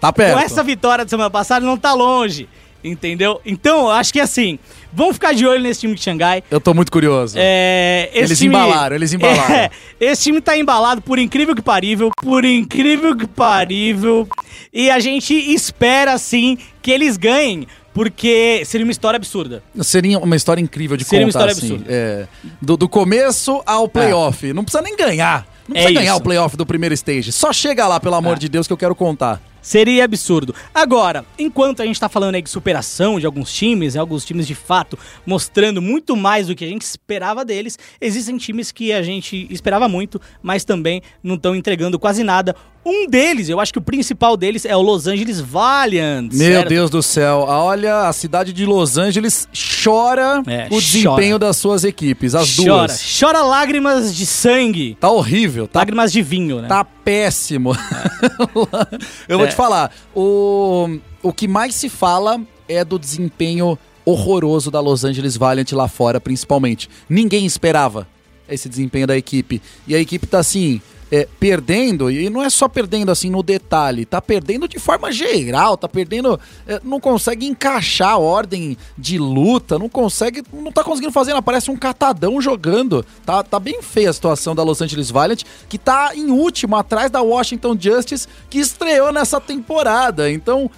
Speaker 2: Tá perto.
Speaker 1: Com essa vitória da semana passada, não tá longe. Entendeu? Então, acho que assim, vamos ficar de olho nesse time de Xangai.
Speaker 2: Eu tô muito curioso.
Speaker 1: É,
Speaker 2: Eles
Speaker 1: time-
Speaker 2: embalaram, eles embalaram.
Speaker 1: É, esse time tá embalado, por incrível que parível, por incrível que parível. E a gente espera, sim, que eles ganhem, porque seria uma história absurda.
Speaker 2: Seria uma história incrível de
Speaker 1: Seria uma
Speaker 2: contar,
Speaker 1: história
Speaker 2: assim.
Speaker 1: absurda.
Speaker 2: É, do, do começo ao playoff. Não precisa nem ganhar. Não
Speaker 1: É
Speaker 2: precisa ganhar
Speaker 1: isso.
Speaker 2: o playoff do primeiro stage. Só chega lá, pelo amor
Speaker 1: É.
Speaker 2: de Deus, que eu quero contar.
Speaker 1: Seria absurdo. Agora, enquanto a gente tá falando aí de superação de alguns times, alguns times de fato mostrando muito mais do que a gente esperava deles, existem times que a gente esperava muito, mas também não estão entregando quase nada. Um deles, eu acho que o principal deles é o Los Angeles Valiant.
Speaker 2: Meu
Speaker 1: certo?
Speaker 2: Deus do céu. Olha, a cidade de Los Angeles chora
Speaker 1: É,
Speaker 2: o desempenho
Speaker 1: chora.
Speaker 2: das suas equipes, as
Speaker 1: chora,
Speaker 2: duas.
Speaker 1: chora lágrimas de sangue,
Speaker 2: Tá horrível, tá
Speaker 1: lágrimas de vinho, né?
Speaker 2: Tá péssimo. Eu vou
Speaker 1: É.
Speaker 2: te falar, o, o que mais se fala é do desempenho horroroso da Los Angeles Valiant lá fora, principalmente. Ninguém esperava esse desempenho da equipe. E a equipe tá assim, é, perdendo, e não é só perdendo assim no detalhe, tá perdendo de forma geral, tá perdendo. é, não consegue encaixar a ordem de luta, não consegue. Não tá conseguindo fazer, não, parece um catadão jogando. Tá, tá bem feia a situação da Los Angeles Valiant, que tá em último, atrás da Washington Justice, que estreou nessa temporada. Então.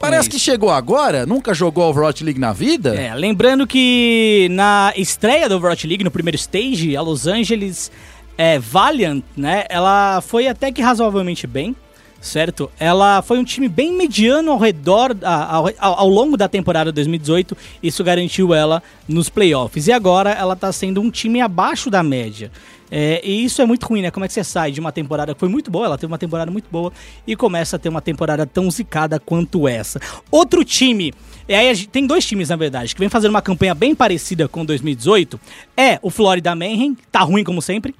Speaker 2: Parece
Speaker 1: É
Speaker 2: que chegou agora, nunca jogou Overwatch League na vida.
Speaker 1: É, lembrando que na estreia do Overwatch League, no primeiro stage, a Los Angeles é, Valiant, né, ela foi até que razoavelmente bem, certo? Ela foi um time bem mediano ao redor, ao, ao- longo da temporada 2018, isso garantiu ela nos playoffs. E agora ela tá sendo um time abaixo da média. É, e isso é muito ruim, né? Como é que você sai de uma temporada que foi muito boa, ela teve uma temporada muito boa, e começa a ter uma temporada tão zicada quanto essa. Outro time, e aí a gente- tem dois times, na verdade, que vem fazendo uma campanha bem parecida com 2018, é o Florida Mayhem, tá ruim como sempre.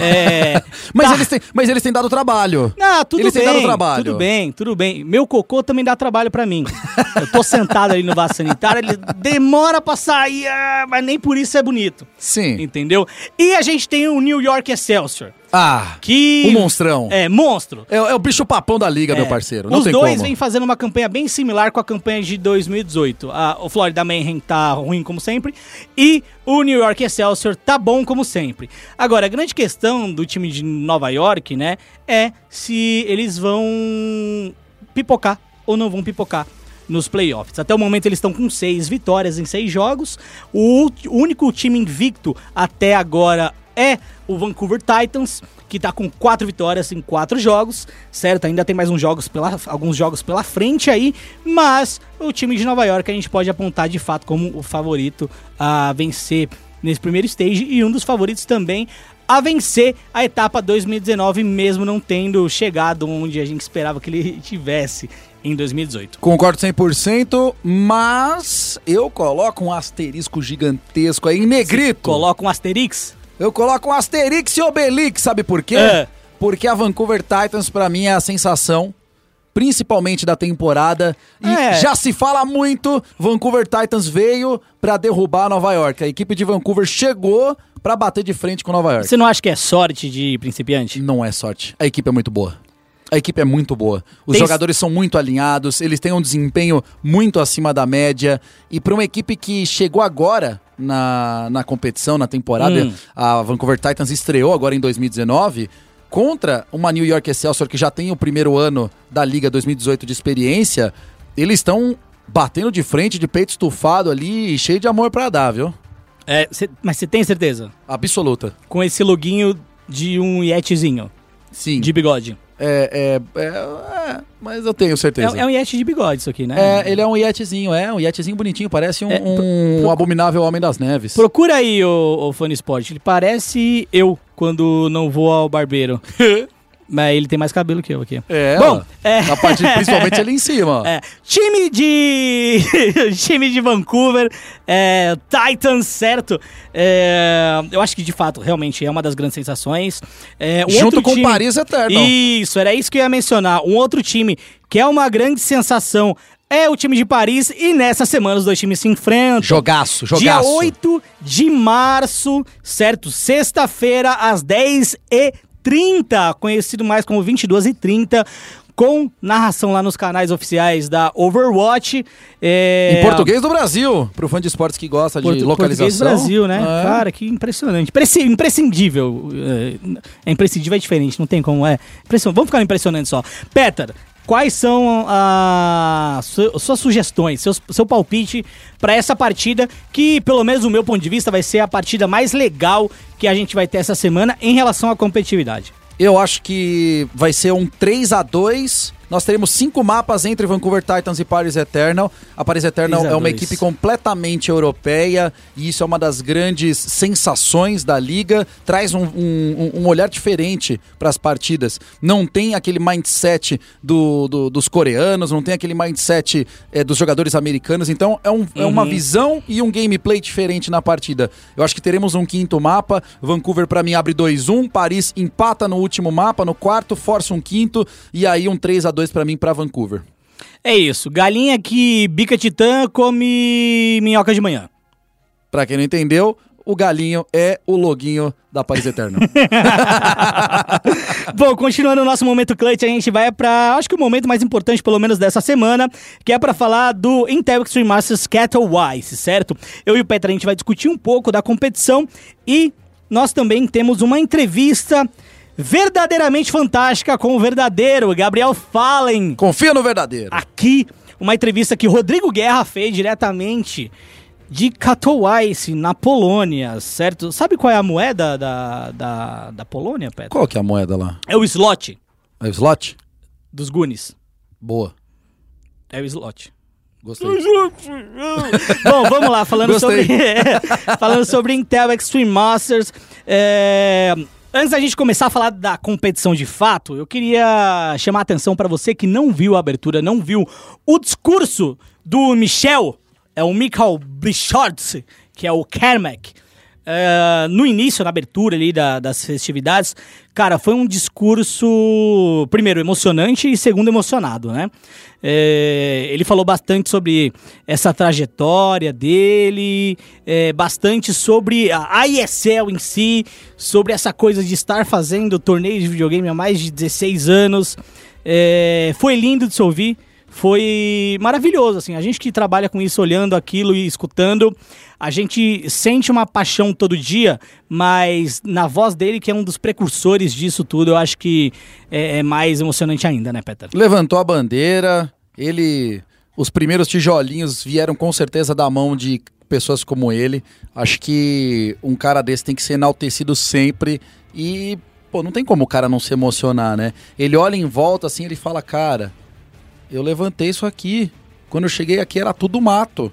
Speaker 1: É,
Speaker 2: Mas,
Speaker 1: tá-
Speaker 2: eles têm, mas eles têm dado trabalho.
Speaker 1: ah, tudo
Speaker 2: Eles têm
Speaker 1: bem,
Speaker 2: dado trabalho.
Speaker 1: tudo bem, tudo bem. Meu cocô também dá trabalho pra mim. Eu tô sentado ali no vaso sanitário, ele demora pra sair, ah, mas nem por isso é bonito.
Speaker 2: Sim.
Speaker 1: Entendeu? E a gente tem o New York Excelsior,
Speaker 2: Ah,
Speaker 1: que...
Speaker 2: o monstrão. É.
Speaker 1: É, monstro.
Speaker 2: É, o bicho papão da liga, meu
Speaker 1: É.
Speaker 2: parceiro. Não
Speaker 1: Os dois
Speaker 2: como.
Speaker 1: vêm fazendo uma campanha bem similar com a campanha de 2018. A- o Florida Mayhem tá ruim como sempre e o New York Excelsior tá bom como sempre. Agora, a grande questão do time de Nova York, né, é se eles vão pipocar ou não vão pipocar nos playoffs. Até o momento eles estão com seis vitórias em seis jogos. O único time invicto até agora é o Vancouver Titans, que tá com quatro vitórias em quatro jogos, certo? Ainda tem mais uns jogos pela, alguns jogos pela frente aí, mas o time de Nova York a gente pode apontar de fato como o favorito a vencer nesse primeiro stage e um dos favoritos também a vencer a etapa 2019, mesmo não tendo chegado onde a gente esperava que ele tivesse em 2018.
Speaker 2: Concordo 100%, mas eu coloco um asterisco gigantesco aí em negrito.
Speaker 1: Coloca um Asterix.
Speaker 2: Eu coloco um asterix e obelix, sabe por quê?
Speaker 1: É.
Speaker 2: Porque a Vancouver Titans, pra mim, é a sensação, principalmente da temporada. E
Speaker 1: É.
Speaker 2: já se fala muito, Vancouver Titans veio pra derrubar Nova York. A equipe de Vancouver chegou pra bater de frente com Nova York.
Speaker 1: Você não acha que é sorte de principiante?
Speaker 2: Não é sorte. A equipe é muito boa. A equipe é muito boa. Os
Speaker 1: Tem-
Speaker 2: jogadores são muito alinhados, eles têm um desempenho muito acima da média. E para uma equipe que chegou agora na, na competição, na temporada,
Speaker 1: Hum.
Speaker 2: a Vancouver Titans estreou agora em 2019 contra uma New York Excelsior que já tem o primeiro ano da Liga 2018 de experiência. Eles estão batendo de frente, de peito estufado ali, cheio de amor pra dar, viu?
Speaker 1: É, cê- mas você tem certeza?
Speaker 2: Absoluta.
Speaker 1: Com esse loginho de um Yetizinho,
Speaker 2: Sim.
Speaker 1: de bigode.
Speaker 2: É, é, é, é, mas eu tenho
Speaker 1: É,
Speaker 2: certeza.
Speaker 1: é um Yeti de bigode isso aqui, né?
Speaker 2: É, ele é um Yetizinho, é, um Yetizinho bonitinho, parece um,
Speaker 1: É,
Speaker 2: um abominável Homem das Neves.
Speaker 1: Procura aí, o, o Fone Sport. Ele parece eu quando não vou ao barbeiro. Mas ele tem mais cabelo que eu aqui.
Speaker 2: É,
Speaker 1: Bom, é.
Speaker 2: na parte, principalmente ali em cima.
Speaker 1: É, time de. time de Vancouver, é, Titans, certo? É, eu acho que de fato, realmente é uma das grandes sensações. É,
Speaker 2: Junto com o
Speaker 1: time-
Speaker 2: Paris Eterno.
Speaker 1: Isso, era isso que eu ia mencionar. Um outro time que é uma grande sensação é o time de Paris, e nessa semana os dois times se enfrentam.
Speaker 2: Jogaço, jogaço.
Speaker 1: Dia 8 de março, certo? Sexta-feira, às 10h30, conhecido mais como 22h30, com narração lá nos canais oficiais da Overwatch. É,
Speaker 2: Em português do Brasil, pro fã de esportes que gosta
Speaker 1: Portu-
Speaker 2: de localização.
Speaker 1: Português Brasil, né?
Speaker 2: É.
Speaker 1: Cara, que impressionante. Impresci- imprescindível. É, imprescindível, é diferente, não tem como. É. Impression... Vamos ficar impressionante só. Peter, quais são as su- suas sugestões, seus, seu palpite pra essa partida, que, pelo menos do meu ponto de vista, vai ser a partida mais legal que a gente vai ter essa semana em relação à competitividade?
Speaker 2: Eu acho que vai ser um 3 a 2 Nós teremos cinco mapas entre Vancouver Titans e Paris Eternal. A Paris Eternal
Speaker 1: 3 a
Speaker 2: é uma
Speaker 1: 2.
Speaker 2: equipe completamente europeia e isso é uma das grandes sensações da liga. Traz um, um- um olhar diferente para as partidas. Não tem aquele mindset do- do- dos coreanos, não tem aquele mindset eh, dos jogadores americanos. Então é, um- é uma visão e um gameplay diferente na partida. Eu acho que teremos um quinto mapa. Vancouver para mim abre 2-1, Paris empata no último mapa, no quarto força um quinto e aí um 3 a 2 para mim para Vancouver.
Speaker 1: É isso. Galinha que bica titã come minhoca de manhã.
Speaker 2: Pra quem não entendeu, o galinho é o loguinho da Paris Eterna.
Speaker 1: Bom, continuando o nosso momento clutch, a gente vai pra, acho que o momento mais importante, pelo menos dessa semana, que é pra falar do Intel Extreme Masters Cattle Wise, certo? Eu e o Petra, a gente vai discutir um pouco da competição e nós também temos uma entrevista verdadeiramente fantástica com o verdadeiro Gabriel Fallen,
Speaker 2: Confia no verdadeiro.
Speaker 1: aqui, uma entrevista que Rodrigo Guerra fez diretamente de Katowice, na Polônia, certo? Sabe qual é a moeda da, da, da Polônia, Petra?
Speaker 2: Qual que é a moeda lá?
Speaker 1: É o slot
Speaker 2: É o slot?
Speaker 1: dos Goonies.
Speaker 2: Boa.
Speaker 1: É o slot.
Speaker 2: Gostei.
Speaker 1: Bom, vamos lá, falando
Speaker 2: Gostei.
Speaker 1: sobre, falando sobre Intel Extreme Masters. é, Antes da gente começar a falar da competição de fato, eu queria chamar a atenção para você que não viu a abertura, não viu o discurso do Michel, é o Michael Bichotz, que é o Kermack. É, no início, na abertura ali da- das festividades, cara, foi um discurso, primeiro, emocionante e segundo, emocionado, né? É, ele falou bastante sobre essa trajetória dele, é, bastante sobre a ISL em si, sobre essa coisa de estar fazendo torneios de videogame há mais de 16 anos. É, foi lindo de se ouvir foi maravilhoso, assim, a gente que trabalha com isso, olhando aquilo e escutando, a gente sente uma paixão todo dia, mas na voz dele, que é um dos precursores disso tudo, eu acho que é, é mais emocionante ainda, né, Peter?
Speaker 2: Levantou a bandeira, ele. Os primeiros tijolinhos vieram com certeza da mão de pessoas como ele. Acho que um cara desse tem que ser enaltecido sempre e, pô, não tem como o cara não se emocionar, né? Ele olha em volta assim, ele fala, cara, eu levantei isso aqui. Quando eu cheguei aqui era tudo mato.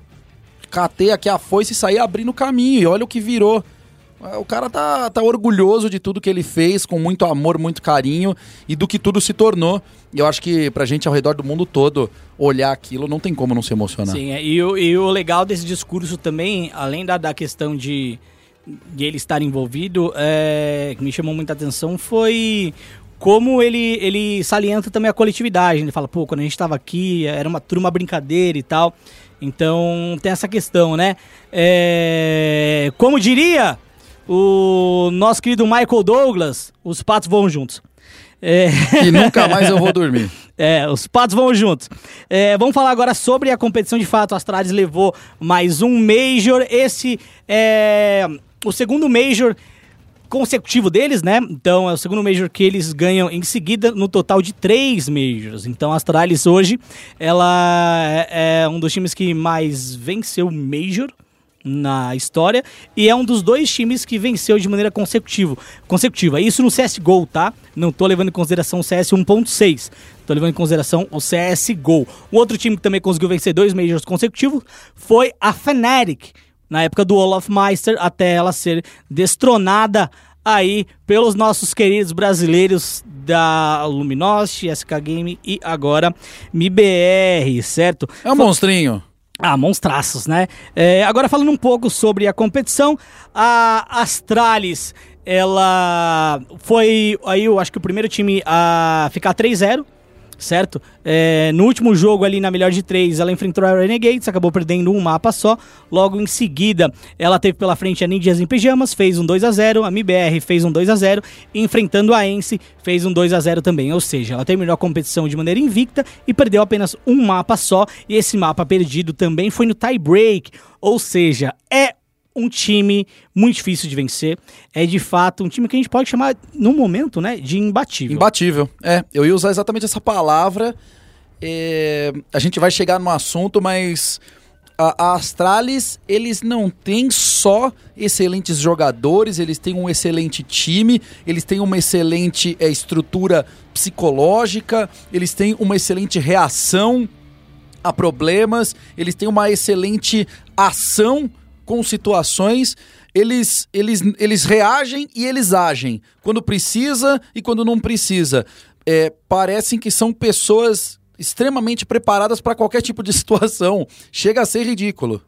Speaker 2: Catei aqui a foice e saí abrindo caminho. E olha o que virou. O cara tá, tá orgulhoso de tudo que ele fez, com muito amor, muito carinho e do que tudo se tornou. E eu acho que pra gente ao redor do mundo todo olhar aquilo, não tem como não se emocionar.
Speaker 1: Sim, é, e, o, e o legal desse discurso também, além da, da questão de, de ele estar envolvido, é, que me chamou muita atenção foi como ele, ele salienta também a coletividade. Ele fala, pô, quando a gente estava aqui, era uma turma brincadeira e tal. Então tem essa questão, né? É, como diria o nosso querido Michael Douglas, os patos voam juntos. É...
Speaker 2: E nunca mais eu vou dormir.
Speaker 1: É, os patos vão juntos. É, vamos falar agora sobre a competição de fato. A Astralis levou mais um Major. Esse é o segundo Major consecutivo deles, né? Então é o segundo Major que eles ganham em seguida, no total de três Majors. Então a Astralis hoje, ela é é um dos times que mais venceu Major na história e é um dos dois times que venceu de maneira consecutiva. consecutiva. Isso no CSGO, tá? Não tô levando em consideração o CS 1.6. Tô levando em consideração o CSGO. O outro time que também conseguiu vencer dois Majors consecutivos foi a Fnatic, na época do Olaf Meister, até ela ser destronada aí pelos nossos queridos brasileiros da Luminosity, SK Game e agora MIBR, certo?
Speaker 2: É um monstrinho.
Speaker 1: Ah, monstraços, né? É, agora falando um pouco sobre a competição, a Astralis, ela foi aí eu acho que o primeiro time a ficar 3-0, certo? É, no último jogo ali na melhor de três, ela enfrentou a Renegades, acabou perdendo um mapa só. Logo em seguida, ela teve pela frente a Ninjas em Pijamas, fez um 2 a 0 a MBR fez um 2 a 0 e enfrentando a Ence, fez um 2 a 0 também. Ou seja, ela terminou a competição de maneira invicta e perdeu apenas um mapa só. E esse mapa perdido também foi no tie break. Ou seja, é um time muito difícil de vencer. É de fato um time que a gente pode chamar, no momento, né, de imbatível.
Speaker 2: Imbatível. É, eu ia usar exatamente essa palavra. É, a gente vai chegar no assunto, mas a, Astralis, eles não têm só excelentes jogadores, eles têm um excelente time, eles têm uma excelente é, estrutura psicológica, eles têm uma excelente reação a problemas, eles têm uma excelente ação com situações, eles, eles, eles reagem e eles agem, quando precisa e quando não precisa. É, parecem que são pessoas extremamente preparadas para qualquer tipo de situação. Chega a ser ridículo.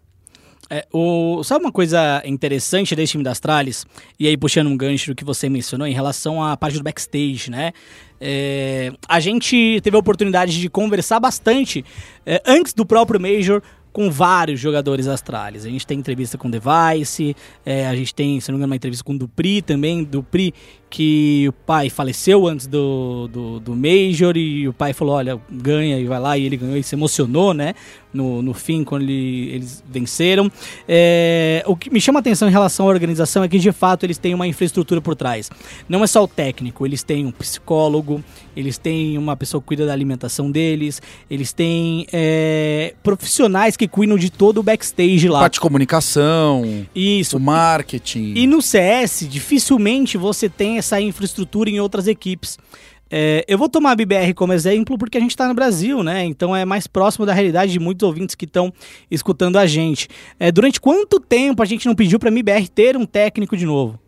Speaker 1: É, o, sabe uma coisa interessante desse time da Astralis? E aí, puxando um gancho do que você mencionou em relação à parte do backstage, né? É, a gente teve a oportunidade de conversar bastante é, antes do próprio Major com vários jogadores astrales. A gente tem entrevista com Device, é, a gente tem, se não me engano, uma entrevista com o Dupri também. Dupri, que o pai faleceu antes do, do, do Major e o pai falou: olha, ganha e vai lá. E ele ganhou e se emocionou, né? No, no fim, quando ele, eles venceram. É, o que me chama a atenção em relação à organização é que, de fato, eles têm uma infraestrutura por trás. Não é só o técnico, eles têm um psicólogo, eles têm uma pessoa que cuida da alimentação deles, eles têm é, profissionais que cuidam de todo o backstage lá.
Speaker 2: Parte de comunicação,
Speaker 1: Isso.
Speaker 2: o marketing.
Speaker 1: E no CS, dificilmente você tem essa infraestrutura em outras equipes. É, eu vou tomar a BBR como exemplo porque a gente está no Brasil, né? Então é mais próximo da realidade de muitos ouvintes que estão escutando a gente. É, durante quanto tempo a gente não pediu para a MBR ter um técnico de novo?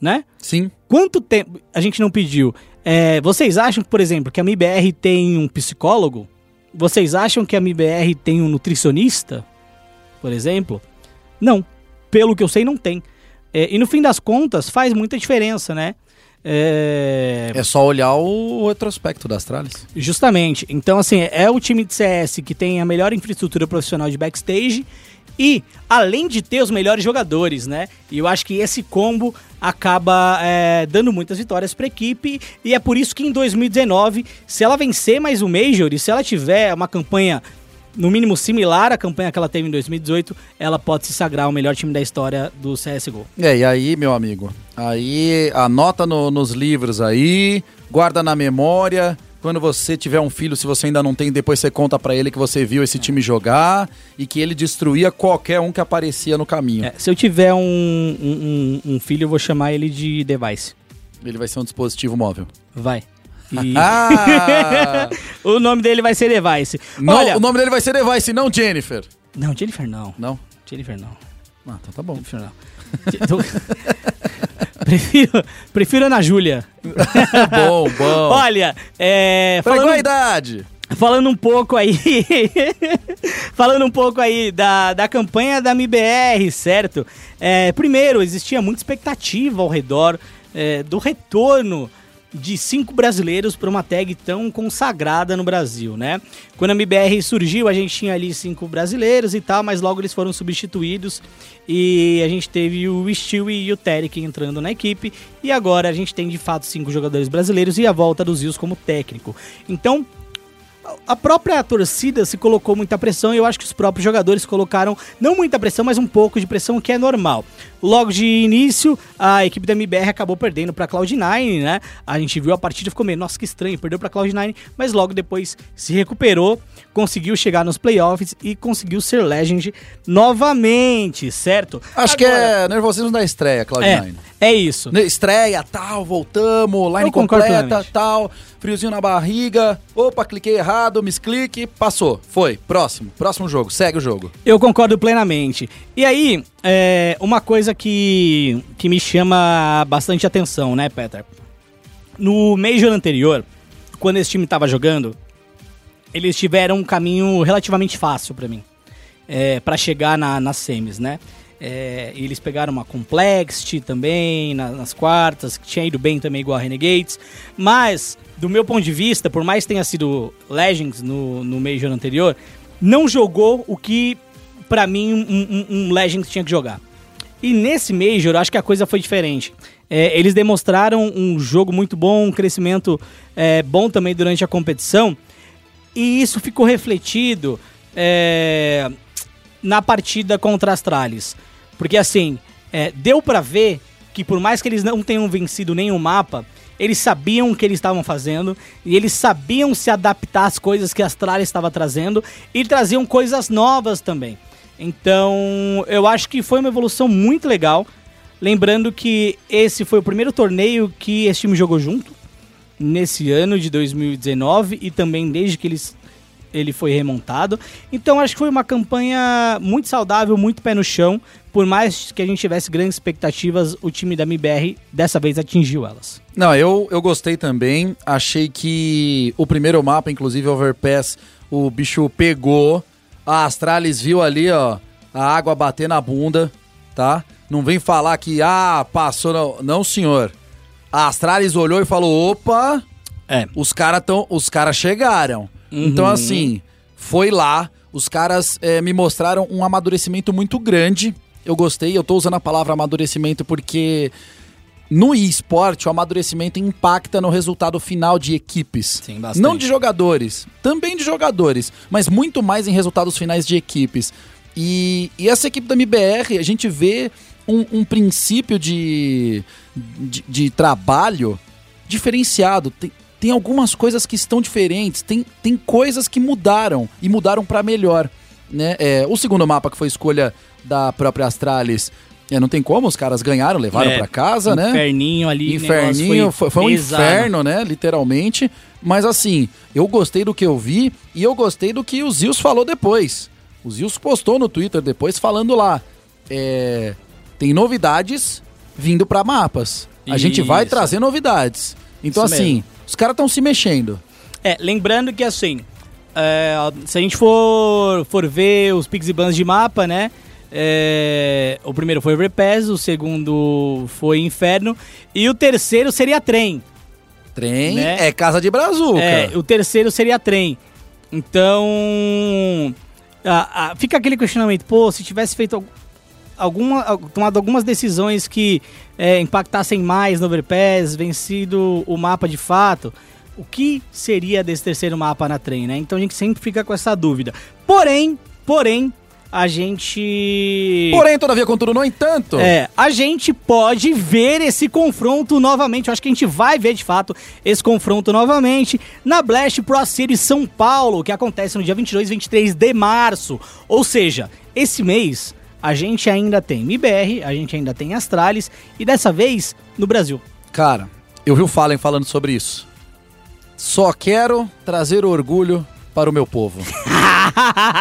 Speaker 1: Né?
Speaker 2: Sim.
Speaker 1: Quanto tempo a gente não pediu? É, vocês acham, por exemplo, que a MBR tem um psicólogo? Vocês acham que a MBR tem um nutricionista? Por exemplo? Não. Pelo que eu sei, não tem. É, e no fim das contas, faz muita diferença, né? É,
Speaker 2: É só olhar o retrospecto das Astralis.
Speaker 1: Justamente. Então, assim, é o time de CS que tem a melhor infraestrutura profissional de backstage e, além de ter os melhores jogadores, né? E eu acho que esse combo acaba é, dando muitas vitórias para a equipe e é por isso que em 2019, se ela vencer mais o Major e se ela tiver uma campanha no mínimo similar à campanha que ela teve em 2018, ela pode se sagrar o melhor time da história do CSGO.
Speaker 2: É, e aí, meu amigo, aí anota no- nos livros aí, guarda na memória. Quando você tiver um filho, se você ainda não tem, depois você conta pra ele que você viu esse time jogar e que ele destruía qualquer um que aparecia no caminho.
Speaker 1: É, se eu tiver um, um- um- um filho, eu vou chamar ele de Device.
Speaker 2: Ele vai ser um dispositivo móvel.
Speaker 1: Vai. E
Speaker 2: Ah!
Speaker 1: o nome dele vai ser Device.
Speaker 2: não,
Speaker 1: Olha,
Speaker 2: o nome dele vai ser Device, não Jennifer.
Speaker 1: não, Jennifer não.
Speaker 2: Não?
Speaker 1: Jennifer não.
Speaker 2: Ah, então tá bom.
Speaker 1: Jennifer não. Prefiro, prefiro Ana Júlia.
Speaker 2: bom, bom.
Speaker 1: Olha, é,
Speaker 2: Pra igual a
Speaker 1: falando,
Speaker 2: idade.
Speaker 1: falando um pouco aí, falando um pouco aí da, da campanha da MBR, certo? É, primeiro, existia muita expectativa ao redor é, do retorno de cinco brasileiros para uma tag tão consagrada no Brasil, né? Quando a MBR surgiu, a gente tinha ali cinco brasileiros e tal, mas logo eles foram substituídos e a gente teve o Stewie e o Terek entrando na equipe e agora a gente tem de fato cinco jogadores brasileiros e a volta dos Zios como técnico. Então, a própria torcida se colocou muita pressão e eu acho que os próprios jogadores colocaram não muita pressão, mas um pouco de pressão, que é normal. Logo de início, a equipe da MBR acabou perdendo para Cloud9, né? A gente viu a partida ficou meio, nossa, que estranho, perdeu para Cloud9, mas logo depois se recuperou, conseguiu chegar nos playoffs e conseguiu ser Legend novamente, certo?
Speaker 2: Acho que
Speaker 1: Agora-
Speaker 2: é nervosismo da estreia, Cloud9.
Speaker 1: É, é isso.
Speaker 2: Estreia, tal, voltamos, line
Speaker 1: Eu
Speaker 2: completa, tal, friozinho na barriga. Opa, cliquei errado, misclick, passou. Foi, próximo, próximo jogo, segue o jogo.
Speaker 1: Eu concordo plenamente. E aí, é, uma coisa que, que me chama bastante atenção, né, Peter? No Major anterior, quando esse time tava jogando, eles tiveram um caminho relativamente fácil pra mim. É, para chegar na, nas semis, né? É, eles pegaram uma Complexity também na- nas quartas, que tinha ido bem também igual a Renegades. Mas, do meu ponto de vista, por mais que tenha sido Legends no, no Major anterior, não jogou o que, pra mim, um, um, um Legends tinha que jogar. E nesse Major, eu acho que a coisa foi diferente. É, eles demonstraram um jogo muito bom, um crescimento é, bom também durante a competição. E isso ficou refletido é, na partida contra a Astralis. Porque assim, é, deu pra ver que por mais que eles não tenham vencido nenhum mapa, eles sabiam o que eles estavam fazendo e eles sabiam se adaptar às coisas que a Astralis estava trazendo e traziam coisas novas também. Então, eu acho que foi uma evolução muito legal. Lembrando que esse foi o primeiro torneio que esse time jogou junto nesse ano de 2019 e também desde que eles, ele foi remontado. Então acho que foi uma campanha muito saudável, muito pé no chão. Por mais que a gente tivesse grandes expectativas, o time da MBR dessa vez atingiu elas.
Speaker 2: Não, eu, eu gostei também. Achei que o primeiro mapa, inclusive Overpass, o bicho pegou. A Astralis viu ali, ó, a água bater na bunda, tá? Não vem falar que, ah, passou. Não, não senhor. A Astralis olhou e falou: opa,
Speaker 1: É.
Speaker 2: os caras tão, os caras chegaram. Então assim, foi lá, os caras eh, me mostraram um amadurecimento muito grande. Eu gostei, eu tô usando a palavra amadurecimento porque no esporte o amadurecimento impacta no resultado final de equipes.
Speaker 1: Sim, bastante.
Speaker 2: Não de jogadores, também de jogadores, mas muito mais em resultados finais de equipes. E, e essa equipe da MBR, a gente vê um, um princípio de, de, de trabalho diferenciado. Tem, tem algumas coisas que estão diferentes, tem, tem coisas que mudaram e mudaram para melhor. Né? É, o segundo mapa, que foi escolha da própria Astralis, É, não tem como, os caras ganharam, levaram
Speaker 1: É,
Speaker 2: pra casa, né?
Speaker 1: Inferninho ali.
Speaker 2: Inferninho, foi, foi um
Speaker 1: pesado.
Speaker 2: inferno, né? Literalmente. Mas assim, eu gostei do que eu vi e eu gostei do que o Zils falou depois. O Zils postou no Twitter depois falando lá. é, tem novidades vindo pra mapas. A gente vai
Speaker 1: Isso.
Speaker 2: trazer novidades. Então,
Speaker 1: Isso
Speaker 2: assim,
Speaker 1: mesmo.
Speaker 2: os caras estão se mexendo.
Speaker 1: É, lembrando que assim, é, se a gente for, for ver os picks e bans de mapa, né? é, o primeiro foi Overpass, o segundo foi Inferno e o terceiro seria Trem.
Speaker 2: Trem
Speaker 1: Né?
Speaker 2: é casa de brazuca.
Speaker 1: É, o terceiro seria Trem. Então, ah, ah, fica aquele questionamento, pô, se tivesse feito alguma, al- tomado algumas decisões que é, impactassem mais no Overpass, vencido o mapa de fato, o que seria desse terceiro mapa na trem, né? Então a gente sempre fica com essa dúvida. Porém, porém, a gente...
Speaker 2: Porém, todavia, contudo, no entanto.
Speaker 1: É, a gente pode ver esse confronto novamente. Eu acho que a gente vai ver de fato esse confronto novamente na Blast Pro Series São Paulo, que acontece no dia 22 e 23 de março. Ou seja, esse mês a gente ainda tem MBR, a gente ainda tem Astralis e dessa vez no Brasil.
Speaker 2: Cara, eu vi o Fallen falando sobre isso. Só quero trazer orgulho para o meu povo.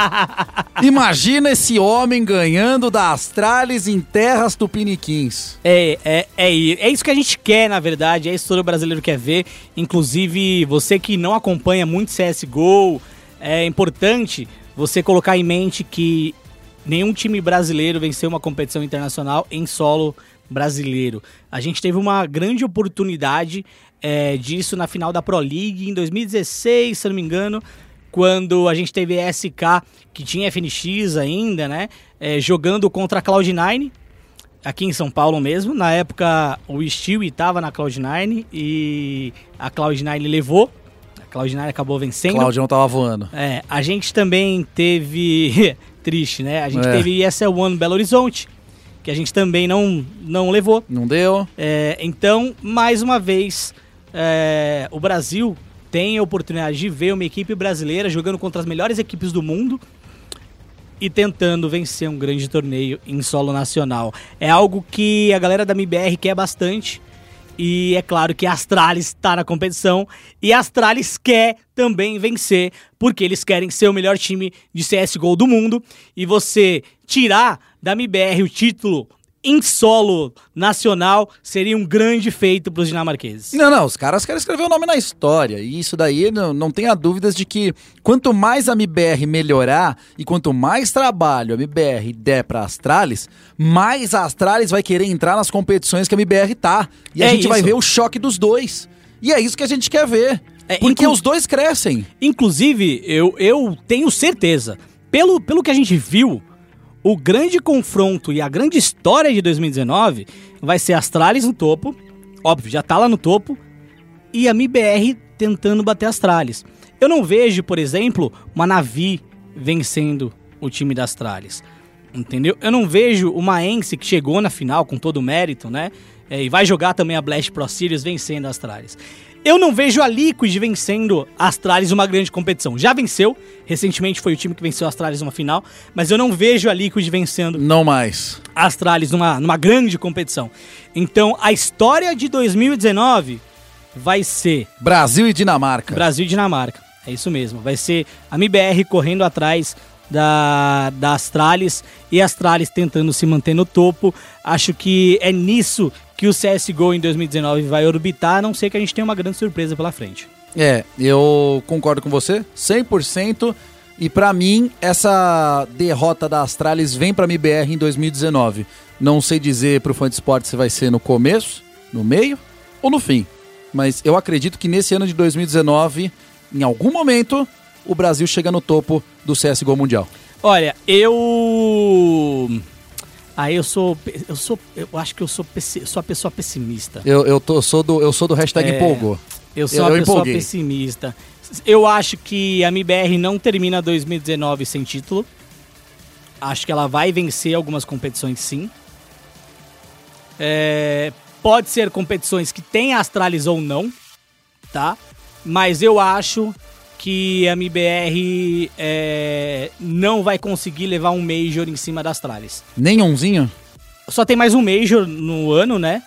Speaker 2: Imagina esse homem ganhando da Astralis em terras tupiniquins.
Speaker 1: É, é, é, é isso que a gente quer, na verdade. É isso que todo brasileiro quer ver. Inclusive, você que não acompanha muito CSGO, é importante você colocar em mente que nenhum time brasileiro venceu uma competição internacional em solo brasileiro. A gente teve uma grande oportunidade é, disso na final da Pro League em 2016, se não me engano, quando a gente teve a SK, que tinha FNX ainda, né? é, jogando contra a Cloud9 aqui em São Paulo mesmo. Na época, o Stewie estava na Cloud9 e a Cloud9 levou. A Cloud9 acabou vencendo.
Speaker 2: Cláudio não tava voando.
Speaker 1: É, a gente também teve. Triste, né? A gente
Speaker 2: É.
Speaker 1: teve ESL One Belo Horizonte, que a gente também não, não levou.
Speaker 2: Não deu?
Speaker 1: É, então, mais uma vez, é, o Brasil tem a oportunidade de ver uma equipe brasileira jogando contra as melhores equipes do mundo e tentando vencer um grande torneio em solo nacional. É algo que a galera da MBR quer bastante. E é claro que a Astralis está na competição e a Astralis quer também vencer, porque eles querem ser o melhor time de CSGO do mundo. E você tirar da MBR o título em solo nacional seria um grande feito para os dinamarqueses.
Speaker 2: Não, não, os caras querem escrever o nome na história. E isso daí não, não tenha dúvidas de que quanto mais a MBR melhorar e quanto mais trabalho a MBR der pra Astralis, mais a Astralis vai querer entrar nas competições que a MBR tá. E a
Speaker 1: É
Speaker 2: gente vai
Speaker 1: isso.
Speaker 2: ver o choque dos dois. E é isso que a gente quer ver.
Speaker 1: É,
Speaker 2: porque
Speaker 1: inclu-
Speaker 2: os dois crescem.
Speaker 1: Inclusive, eu, eu tenho certeza, pelo, pelo que a gente viu, o grande confronto e a grande história de 2019 vai ser Astralis no topo, óbvio, já tá lá no topo, e a MIBR tentando bater Astralis. Eu não vejo, por exemplo, uma Navi vencendo o time da Astralis. Entendeu? Eu não vejo uma Ence que chegou na final com todo o mérito, né? É, e vai jogar também a Blast Pro Series vencendo a Astralis. Eu não vejo a Liquid vencendo a Astralis uma grande competição. Já venceu, recentemente foi o time que venceu a Astralis numa final, mas eu não vejo a Liquid vencendo
Speaker 2: Não mais.
Speaker 1: a Astralis numa, numa grande competição. Então, a história de 2019 vai ser
Speaker 2: Brasil e Dinamarca.
Speaker 1: Brasil e Dinamarca. É isso mesmo. Vai ser a MBR correndo atrás da, da Astralis e a Astralis tentando se manter no topo. Acho que é nisso que o CSGO em 2019 vai orbitar, a não ser que a gente tenha uma grande surpresa pela frente.
Speaker 2: É, eu concordo com você, 100%. E pra mim, essa derrota da Astralis vem pra MBR em 2019. Não sei dizer pro fã de esporte se vai ser no começo, no meio ou no fim. Mas eu acredito que nesse ano de 2019, em algum momento, o Brasil chega no topo do CSGO Mundial.
Speaker 1: Olha, eu. Aí eu sou. Eu sou. Eu acho que eu sou, sou a pessoa pessimista.
Speaker 2: Eu, eu, tô, sou, do, eu sou do hashtag
Speaker 1: É.
Speaker 2: empolgou.
Speaker 1: Eu sou
Speaker 2: Eu-
Speaker 1: uma
Speaker 2: eu
Speaker 1: pessoa
Speaker 2: empolguei.
Speaker 1: pessimista. Eu acho que a MBR não termina 2019 sem título. Acho que ela vai vencer algumas competições sim. É, pode ser competições que tem Astralis ou não, tá? Mas eu acho que a MBR é, não vai conseguir levar um Major em cima da Astralis.
Speaker 2: Nem umzinho?
Speaker 1: só tem mais um Major no ano, né?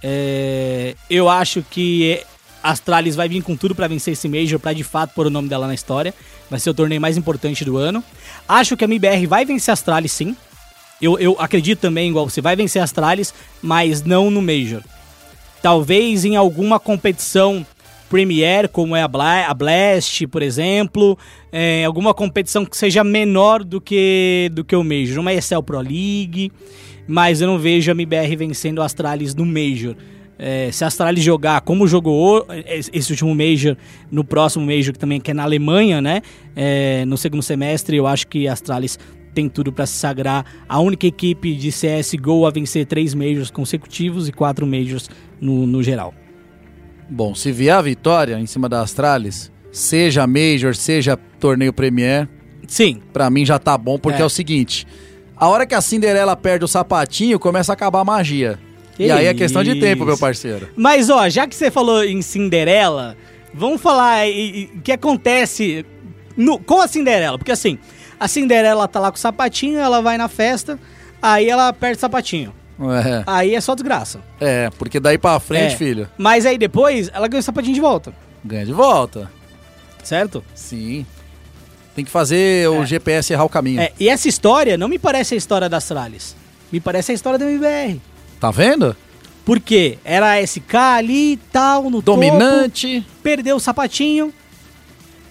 Speaker 1: É, eu acho que a Astralis vai vir com tudo pra vencer esse Major, pra de fato pôr o nome dela na história. Vai ser o torneio mais importante do ano. Acho que a MBR vai vencer a Astralis, sim. Eu, eu acredito também, igual você, vai vencer a Astralis, mas não no Major. Talvez em alguma competição Premier, como é a, Bla a Blast, por exemplo, é, alguma competição que seja menor do que, do que o Major. Uma ESL Pro League, mas eu não vejo a MBR vencendo a Astralis no Major. É, se a Astralis jogar como jogou esse último Major, no próximo Major, que também que é na Alemanha, né? É, no segundo semestre, eu acho que a Astralis tem tudo para se sagrar a única equipe de CSGO a vencer três Majors consecutivos e quatro Majors no, no geral.
Speaker 2: Bom, se vier a vitória em cima da Astralis, seja Major, seja torneio Premier,
Speaker 1: Sim,
Speaker 2: pra mim já tá bom, porque é.
Speaker 1: É.
Speaker 2: o seguinte: a hora que a Cinderela perde o sapatinho, começa a acabar a magia.
Speaker 1: Que
Speaker 2: e aí é questão de tempo, meu parceiro.
Speaker 1: Mas, ó, já que você falou em Cinderela, vamos falar o que acontece no- com a Cinderela. Porque, assim, a Cinderela tá lá com o sapatinho, ela vai na festa, aí ela perde o sapatinho.
Speaker 2: É,
Speaker 1: Aí é só desgraça.
Speaker 2: é, porque daí pra frente,
Speaker 1: É.
Speaker 2: filho,
Speaker 1: Mas aí depois, ela ganha o sapatinho de volta,
Speaker 2: ganha de volta.
Speaker 1: certo?
Speaker 2: Sim. Tem que fazer o GPS errar o caminho.
Speaker 1: É, e essa história não me parece a história da Astralis. Me parece a história da MBR.
Speaker 2: Tá vendo?
Speaker 1: Porque era a SK ali e tal, no topo,
Speaker 2: Dominante,
Speaker 1: perdeu o sapatinho,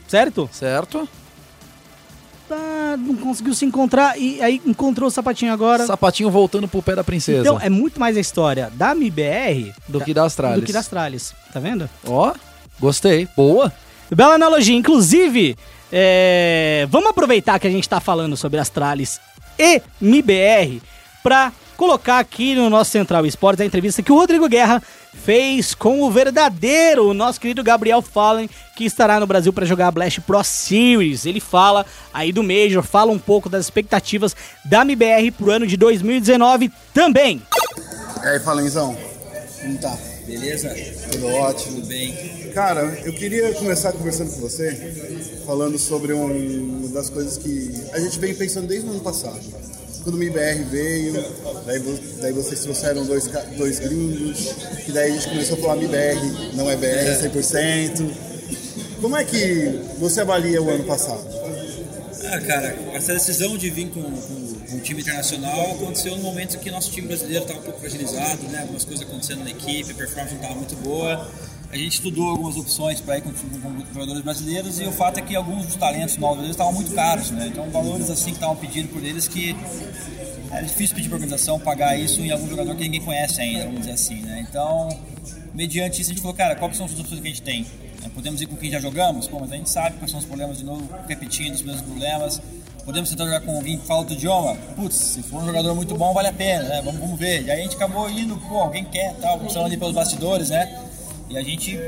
Speaker 1: certo?
Speaker 2: certo?
Speaker 1: Ah, não conseguiu se encontrar e aí encontrou o sapatinho agora.
Speaker 2: Sapatinho voltando pro pé da princesa.
Speaker 1: Então é muito mais a história da MBR
Speaker 2: Do que da Astralis.
Speaker 1: do que da Astralis, tá vendo?
Speaker 2: Ó, gostei. Boa.
Speaker 1: Bela analogia. Inclusive, é, vamos aproveitar que a gente tá falando sobre Astralis e MBR pra colocar aqui no nosso Central Esportes a entrevista que o Rodrigo Guerra fez com o verdadeiro, o nosso querido Gabriel Fallen, que estará no Brasil para jogar a Blast Pro Series. Ele fala aí do Major, fala um pouco das expectativas da MBR pro ano de 2019 também.
Speaker 6: E aí, Falenzão? Como tá?
Speaker 7: Beleza?
Speaker 6: Tudo ótimo.
Speaker 7: Tudo bem.
Speaker 6: Cara, eu queria começar conversando com você, falando sobre um- uma das coisas que a gente vem pensando desde o ano passado. Quando o MIBR veio, daí, daí vocês trouxeram dois, dois gringos, e daí a gente começou a falar MIBR, não é BR 100%. Como é que você avalia o ano passado?
Speaker 7: Ah, cara, essa decisão de vir com, com, com um time internacional aconteceu no momento que nosso time brasileiro estava um pouco fragilizado, né? Algumas coisas acontecendo na equipe, a performance não estava muito boa. A gente estudou algumas opções para ir com, com, jogadores brasileiros e o fato é que alguns dos talentos novos deles estavam muito caros, né? Então valores assim que estavam pedindo por eles que é difícil pedir para a organização pagar isso em algum jogador que ninguém conhece ainda, vamos dizer assim, né? Então, mediante isso, a gente falou, cara, quais são as opções que a gente tem? Né, Podemos ir com quem já jogamos? Pô, mas a gente sabe quais são os problemas de novo, repetindo os mesmos problemas. Podemos tentar jogar com alguém que fala outro idioma? Putz, se for um jogador muito bom, vale a pena, né? Vamos, vamos ver. E aí a gente acabou indo, pô, alguém quer, tal, funcionando ali pelos bastidores, né? E a gente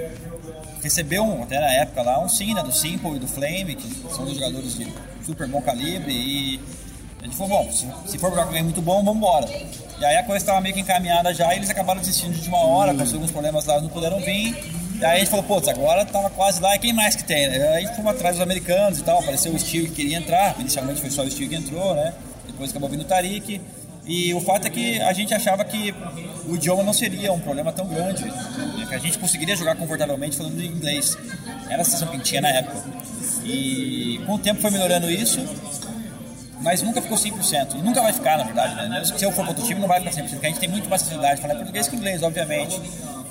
Speaker 7: recebeu, um, até na época lá, um sim, né? Do Simple e do Flame, que são dois jogadores de super bom calibre e a gente falou, bom, se, se for jogar com alguém muito bom, vamos embora. E aí a coisa estava meio que encaminhada já e eles acabaram desistindo de última hora, aconteceu alguns problemas lá, não puderam vir. E aí a gente falou, putz, agora tava quase lá, e quem mais que tem? Aí fomos atrás dos americanos e tal, apareceu o Steve que queria entrar, inicialmente foi só o Steve que entrou, né? Depois acabou vindo o Tariq. E o fato é que a gente achava que o idioma não seria um problema tão grande, né? que a gente conseguiria jogar confortavelmente falando inglês. Era a sensação que tinha na época. E com o tempo foi melhorando isso, mas nunca ficou 100%. E nunca vai ficar, na verdade. Né? Se eu for para outro time, não vai ficar 100%, porque a gente tem muito mais facilidade de falar português que inglês, obviamente.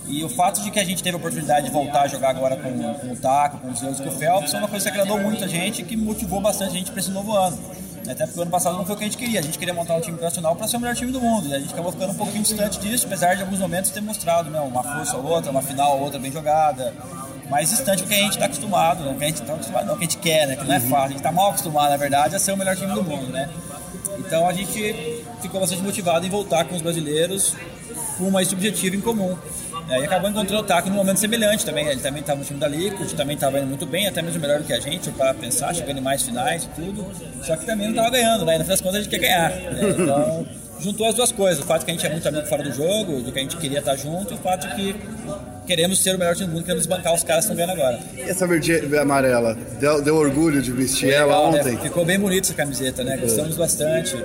Speaker 7: E o fato de que a gente teve a oportunidade de voltar a jogar agora com, com o Taco, com os Zeus e com o Phelps, é uma coisa que agradou muito a gente e que motivou bastante a gente para esse novo ano. Até porque o ano passado não foi o que a gente queria. A gente queria montar um time internacional para ser o melhor time do mundo. E a gente acabou ficando um pouquinho distante disso, apesar de alguns momentos ter mostrado né, uma força ou outra, uma final ou outra bem jogada. Mais distante do que a gente está acostumado, né? Que a gente está acostumado, não, o que a gente quer, né? Que não é fácil. A gente está mal acostumado, na verdade, a ser o melhor time do mundo, né? Então a gente ficou bastante motivado em voltar com os brasileiros com esse objetivo em comum. É, E acabou encontrando o Taco num momento semelhante também. Ele também estava no time da Liquid, também estava indo muito bem, até mesmo melhor do que a gente, para pensar, chegando em mais finais e tudo. Só que também não estava ganhando, né? E no fim das contas a gente quer ganhar. né? Então juntou as duas coisas. O fato que a gente é muito amigo fora do jogo, do que a gente queria estar junto, e o fato de que queremos ser o melhor time do mundo, queremos bancar os caras que estão ganhando agora.
Speaker 6: E essa verde amarela? Deu, deu orgulho de vestir ela
Speaker 7: né?
Speaker 6: ontem?
Speaker 7: Ficou bem bonita essa camiseta, né? Gostamos bastante.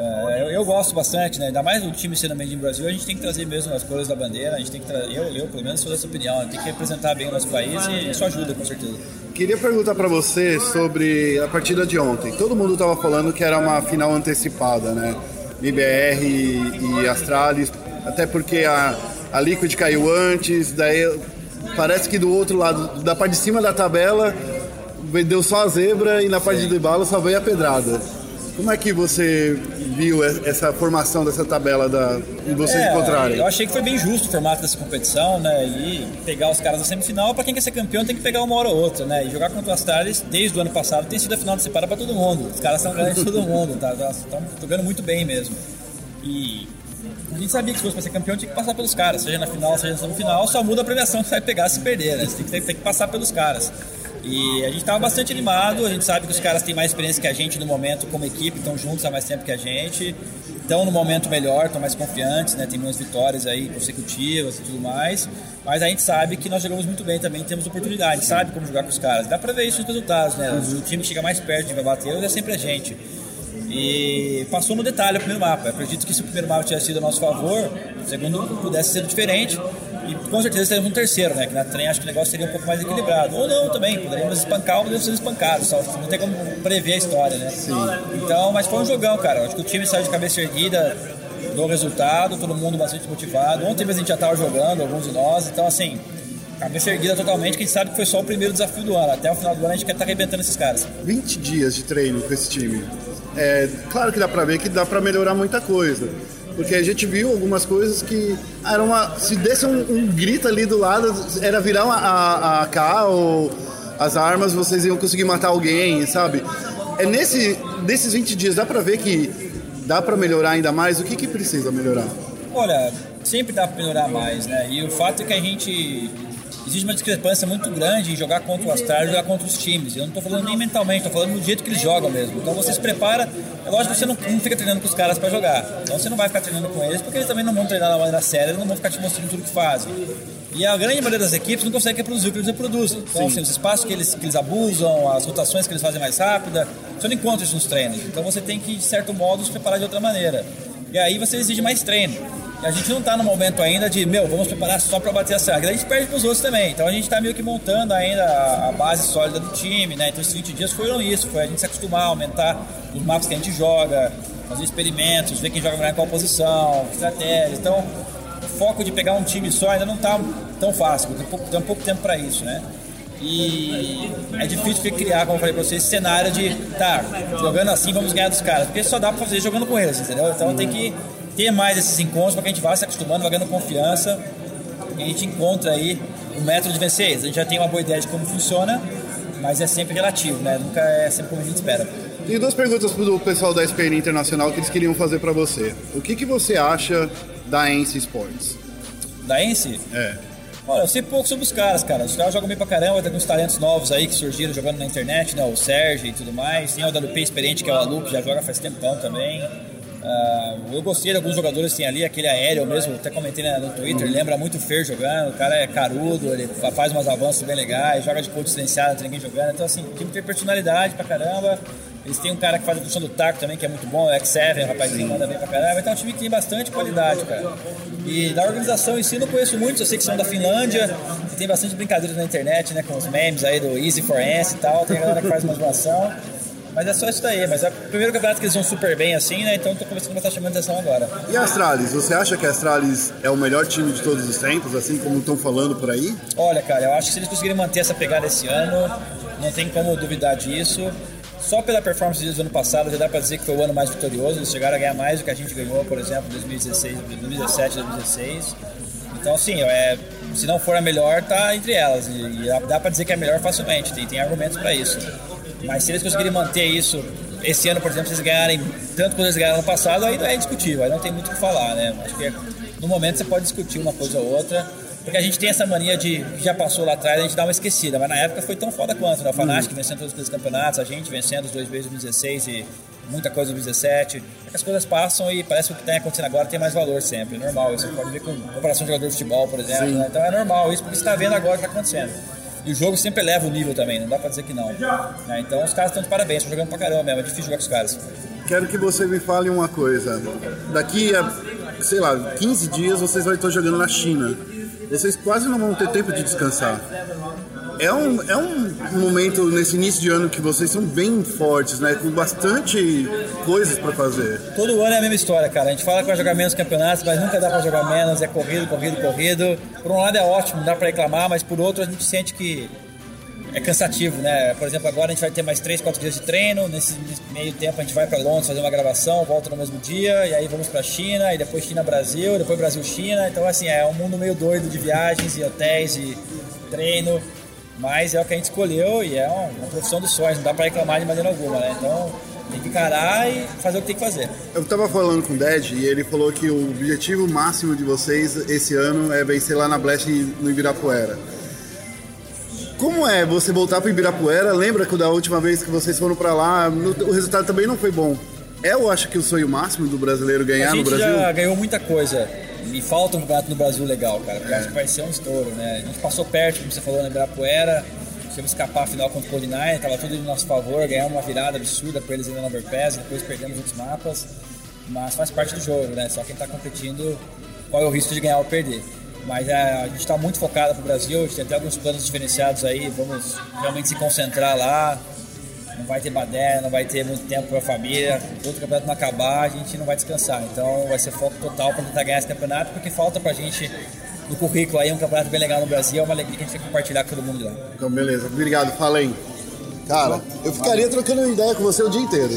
Speaker 7: É, eu, eu gosto bastante, né? Ainda mais o time sendo Made in Brasil, a gente tem que trazer mesmo as cores da bandeira, a gente tem que trazer, eu, eu pelo menos sou dessa opinião, tem que representar bem o nosso país e isso ajuda com certeza.
Speaker 6: Queria perguntar pra você sobre a partida de ontem. Todo mundo tava falando que era uma final antecipada, né? IBR e Astralis, até porque a, a Liquid caiu antes, daí parece que do outro lado, da parte de cima da tabela, deu só a zebra e na parte de baixo só veio a pedrada. Como é que você viu essa formação dessa tabela da, e vocês
Speaker 7: É,
Speaker 6: encontrarem?
Speaker 7: Eu achei que foi bem justo o formato dessa competição, né? E pegar os caras na semifinal, pra quem quer ser campeão tem que pegar uma hora ou outra, né? E jogar contra o Astralis desde o ano passado tem sido a final antecipada pra todo mundo. Os caras estão ganhando de todo mundo, tá? Estão jogando muito bem mesmo. E a gente sabia que se fosse pra ser campeão tinha que passar pelos caras, seja na final, seja na semifinal, só muda a premiação que vai pegar se perder, né? Você tem que, tem que passar pelos caras. E a gente estava bastante animado, a gente sabe que os caras têm mais experiência que a gente no momento como equipe, estão juntos há mais tempo que a gente, estão no momento melhor, estão mais confiantes, né? Tem umas vitórias aí consecutivas e tudo mais. Mas a gente sabe que nós jogamos muito bem também, temos oportunidade, sabe como jogar com os caras. Dá pra ver isso nos resultados, né? O time que chega mais perto de bater é sempre a gente. E passou no detalhe o primeiro mapa. Eu acredito que se o primeiro mapa tivesse sido a nosso favor, o segundo pudesse ser diferente. E com certeza teríamos um terceiro, né? Que na trem acho que o negócio seria um pouco mais equilibrado. Ou não também, poderíamos espancar ou poderíamos ser espancados. Só não tem como prever a história, né? Sim. Então, mas foi um jogão, cara. Acho que o time saiu de cabeça erguida do resultado, todo mundo bastante motivado. Ontem a gente já estava jogando, alguns de nós. Então, assim, cabeça erguida totalmente, que a gente sabe que foi só o primeiro desafio do ano. Até o final do ano a gente quer estar arrebentando esses caras.
Speaker 6: 20 dias de treino com esse time. É, claro que dá pra ver que dá pra melhorar muita coisa. Porque a gente viu algumas coisas que era uma. Se desse um, um grito ali do lado, era virar uma, a, a AK ou as armas, vocês iam conseguir matar alguém, sabe? É nesse, nesses 20 dias, dá pra ver que dá pra melhorar ainda mais? O que, que precisa melhorar?
Speaker 7: Olha, sempre dá pra melhorar mais, né? E o fato é que a gente. Existe uma discrepância muito grande em jogar contra o Astar e jogar contra os times. Eu não tô falando nem mentalmente, tô falando do jeito que eles jogam mesmo. Então você se prepara. É lógico que você não, não fica treinando com os caras pra jogar. Então você não vai ficar treinando com eles porque eles também não vão treinar da maneira séria, eles não vão ficar te mostrando tudo que fazem. E a grande maioria das equipes não consegue reproduzir o que eles reproduzem. Então, assim, os espaços que eles, que eles abusam, as rotações que eles fazem mais rápida, você não encontra isso nos treinos. Então você tem que, de certo modo, se preparar de outra maneira. E aí você exige mais treino. A gente não tá no momento ainda de, meu, vamos preparar só para bater a saga. A gente perde pros outros também. Então a gente tá meio que montando ainda a base sólida do time, né? Então esses 20 dias foram isso, foi a gente se acostumar, aumentar os mapas que a gente joga, fazer experimentos, ver quem joga melhor em qual posição, estratégia. Então o foco de pegar um time só ainda não tá tão fácil, tem pouco, tem pouco tempo para isso, né? E é difícil criar, como eu falei pra vocês, cenário de, tá, jogando assim vamos ganhar dos caras, porque só dá pra fazer jogando com eles, entendeu? Então tem que ter mais esses encontros para que a gente vá se acostumando, vá ganhando confiança e a gente encontra aí o método de vencer eles. A gente já tem uma boa ideia de como funciona, mas é sempre relativo, né? Nunca é sempre como a gente espera.
Speaker 6: Tenho duas perguntas pro pessoal da SPN Internacional que eles queriam fazer pra você. O que, que você acha da Ence Sports?
Speaker 7: Da Ence,
Speaker 6: É.
Speaker 7: Olha, eu sei pouco sobre os caras, cara. Os caras jogam bem pra caramba, tem uns talentos novos aí que surgiram jogando na internet, né? O Sérgio e tudo mais. Tem o WP experiente, que é o Alu, que já joga faz tempão também. Ah, eu gostei de alguns jogadores que tem ali, aquele aéreo mesmo, até comentei né, no Twitter, ele lembra muito o Fer jogando, o cara é carudo, ele fa- faz umas avanços bem legais, joga de coach silenciado, não tem ninguém jogando, então assim, o time tem personalidade pra caramba. Eles têm um cara que faz a função do taco também, que é muito bom, o X7, o rapazinho manda bem pra caramba. Então é um time que tem bastante qualidade, cara. E da organização em si eu não conheço muitos, eu sei que são da Finlândia, e tem bastante brincadeira na internet, né, com os memes aí do Easy for e tal, tem a galera que faz uma zoação. Mas é só isso daí, mas é o primeiro campeonato que eles vão super bem assim, né? Então tô começando a estar chamando atenção agora.
Speaker 6: E a Astralis? Você acha que a Astralis é o melhor time de todos os tempos, assim como estão falando por aí?
Speaker 7: Olha, cara, eu acho que se eles conseguirem manter essa pegada esse ano, não tem como duvidar disso. Só pela performance deles do ano passado já dá pra dizer que foi o ano mais vitorioso. Eles chegaram a ganhar mais do que a gente ganhou, por exemplo, em 2016, 2017, 2016. Então, assim, é, se não for a melhor, tá entre elas. E, e dá pra dizer que é a melhor facilmente, tem, tem argumentos pra isso. Mas se eles conseguirem manter isso, esse ano, por exemplo, se eles ganharem tanto quanto eles ganharam no passado, aí é discutível, aí não tem muito o que falar, né? Acho que no momento você pode discutir uma coisa ou outra, porque a gente tem essa mania de que já passou lá atrás, a gente dá uma esquecida, mas na época foi tão foda quanto, né? O Fanatic vencendo todos aqueles campeonatos, a gente vencendo os dois vezes em 2016 e muita coisa em 2017. É as coisas passam e parece que o que está acontecendo agora tem mais valor sempre, é normal. Isso você pode ver com comparação de jogador de futebol, por exemplo. né? Então é normal isso, porque você está vendo agora o que está acontecendo. E o jogo sempre eleva o nível também, não dá pra dizer que não. né? Então os caras estão de parabéns, estão jogando pra caramba mesmo, é difícil jogar com os caras.
Speaker 6: quero que você me fale uma coisa. Daqui a, sei lá, 15 dias vocês vão estar jogando na China. Vocês quase não vão ter tempo de descansar. É um, é um momento nesse início de ano que vocês são bem fortes, né? Com bastante coisas pra fazer.
Speaker 7: Todo ano é a mesma história, cara. A gente fala que vai jogar menos campeonatos, mas nunca dá pra jogar menos. É corrido, corrido, corrido. Por um lado é ótimo, dá pra reclamar, mas por outro a gente sente que é cansativo, né? Por exemplo, agora a gente vai ter mais 3, 4 dias de treino. Nesse meio tempo a gente vai pra Londres fazer uma gravação, volta no mesmo dia, e aí vamos pra China, e depois China-Brasil, depois Brasil-China. Então, assim, é um mundo meio doido de viagens e hotéis e treino. Mas é o que a gente escolheu e é uma, profissão dos sonhos, não dá pra reclamar de maneira alguma, né? Então tem que encarar e fazer o que tem que fazer.
Speaker 6: Eu tava falando com o Ded e ele falou que o objetivo máximo de vocês esse ano é vencer lá na Blast no Ibirapuera. Como é você voltar para Ibirapuera? Lembra que da última vez que vocês foram para lá, o resultado também não foi bom. Eu acho que o sonho máximo do brasileiro ganhar
Speaker 7: a
Speaker 6: no
Speaker 7: gente
Speaker 6: Brasil.
Speaker 7: já ganhou muita coisa. E falta um campeonato no Brasil legal, cara. Porque acho que vai ser um estouro, né? A gente passou perto, como você falou, na Ibirapuera. Que escapar a final contra o Colinai, tava tudo em nosso favor. Ganhamos uma virada absurda pra eles ainda no Overpass. Depois perdemos outros mapas. Mas faz parte do jogo, né? Só quem tá competindo, qual é o risco de ganhar ou perder. Mas é, a gente está muito focado pro Brasil, a gente tem até alguns planos diferenciados aí. Vamos realmente se concentrar lá. Não vai ter baderna, não vai ter muito tempo para a família. Todo o campeonato não acabar, a gente não vai descansar. Então vai ser foco total para tentar ganhar esse campeonato, porque falta pra gente no currículo aí um campeonato bem legal no Brasil. É uma alegria que a gente tem que compartilhar com todo mundo lá.
Speaker 6: Então, beleza. Obrigado. Fala aí. Cara, eu ficaria trocando ideia com você o dia inteiro.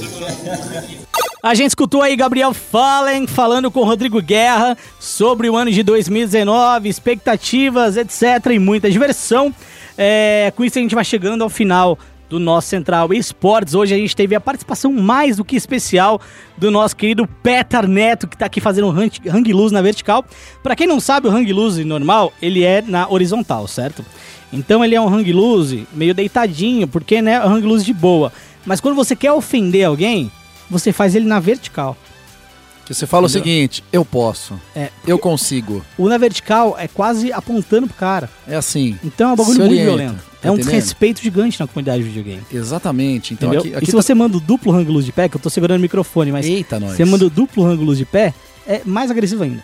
Speaker 1: A gente escutou aí Gabriel Fallen falando com Rodrigo Guerra sobre o ano de 2019, expectativas, etc. e muita diversão. É, com isso a gente vai chegando ao final do nosso Central Esportes. Hoje a gente teve a participação mais do que especial do nosso querido Petar Neto, que tá aqui fazendo hang, hang loose na vertical. Pra quem não sabe, o hang loose normal, ele é na horizontal, certo? Então ele é um hang loose meio deitadinho, porque né, é hang loose de boa. Mas quando você quer ofender alguém, você faz ele na vertical.
Speaker 2: Que você fala o seguinte, eu posso,
Speaker 1: É,
Speaker 2: eu consigo.
Speaker 1: o na vertical é quase apontando pro cara.
Speaker 2: É assim.
Speaker 1: Então é um bagulho muito violento.
Speaker 2: tá
Speaker 1: é um
Speaker 2: entendendo?
Speaker 1: desrespeito gigante na comunidade de videogame.
Speaker 2: Exatamente. Então
Speaker 1: entendeu?
Speaker 2: aqui, aqui
Speaker 1: e se
Speaker 2: tá-
Speaker 1: você manda o duplo loose de pé, que eu tô segurando o microfone, mas
Speaker 2: Eita, nós.
Speaker 1: você manda o duplo loose de pé, é mais agressivo ainda.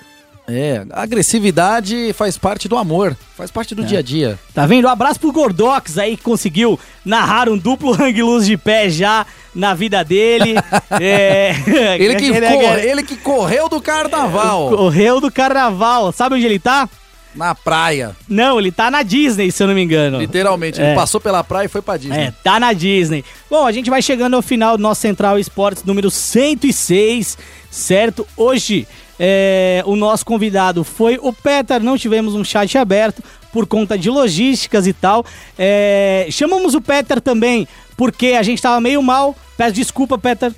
Speaker 2: É, agressividade faz parte do amor, faz parte
Speaker 1: É.
Speaker 2: do dia a dia.
Speaker 1: Tá vendo? Um abraço pro Gordox aí que conseguiu narrar um duplo hang loose de pé já na vida dele. é...
Speaker 2: Ele que, corre- ele que correu do carnaval
Speaker 1: Correu do carnaval. Sabe onde ele tá?
Speaker 2: na praia.
Speaker 1: Não, ele tá na Disney, se eu não me engano.
Speaker 2: Literalmente,
Speaker 1: É.
Speaker 2: ele passou pela praia e foi pra Disney.
Speaker 1: É, tá na Disney. Bom, a gente vai chegando ao final do nosso Central Esportes número 106, certo? Hoje, é, o nosso convidado foi o Peter, não tivemos um chat aberto por conta de logísticas e tal. É, chamamos o Peter também porque a gente tava meio mal. Peço desculpa, Peter.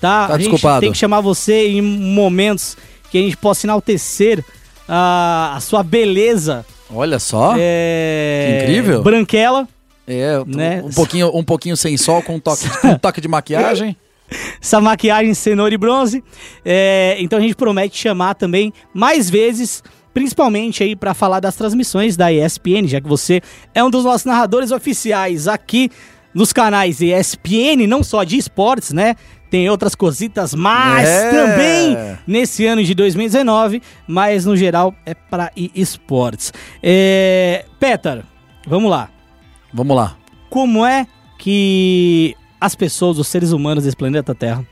Speaker 1: Tá,
Speaker 2: Tá
Speaker 1: a gente
Speaker 2: desculpado.
Speaker 1: tem que chamar você em momentos que a gente possa enaltecer a, a sua beleza.
Speaker 2: Olha só.
Speaker 1: É,
Speaker 2: Que incrível.
Speaker 1: Branquela.
Speaker 2: É,
Speaker 1: Né?
Speaker 2: um, pouquinho, um pouquinho sem sol, com um toque, com um toque de maquiagem.
Speaker 1: essa maquiagem cenoura e bronze. É, então a gente promete chamar também mais vezes, principalmente aí para falar das transmissões da ESPN, já que você é um dos nossos narradores oficiais aqui nos canais ESPN, não só de esportes, né? Tem outras cositas mais
Speaker 2: É.
Speaker 1: também nesse ano de 2019, mas no geral é para esportes. É, Petar, vamos lá
Speaker 2: Vamos lá.
Speaker 1: como é que as pessoas, os seres humanos desse planeta Terra,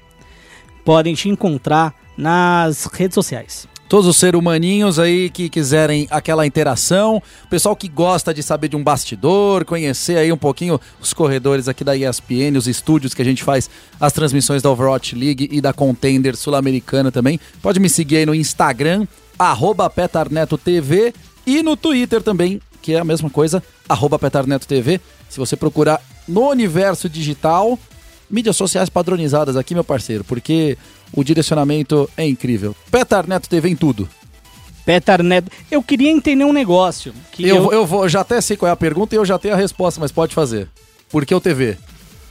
Speaker 1: podem te encontrar nas redes sociais.
Speaker 2: Todos os seres humaninhos aí que quiserem aquela interação, pessoal que gosta de saber de um bastidor, conhecer aí um pouquinho os corredores aqui da ESPN, os estúdios que a gente faz as transmissões da Overwatch League e da Contender Sul-Americana também, pode me seguir aí no Instagram, PetarnetoTV e no Twitter também, que é a mesma coisa, PetarnetoTV. Se você procurar no universo digital, mídias sociais padronizadas aqui, meu parceiro, porque o direcionamento é incrível. Petar Neto TV em tudo.
Speaker 1: Petar Neto, eu queria entender um negócio. Que
Speaker 2: Eu,
Speaker 1: eu,
Speaker 2: eu, vou, já até sei qual é a pergunta e eu já tenho a resposta, mas pode fazer. Por que o TV?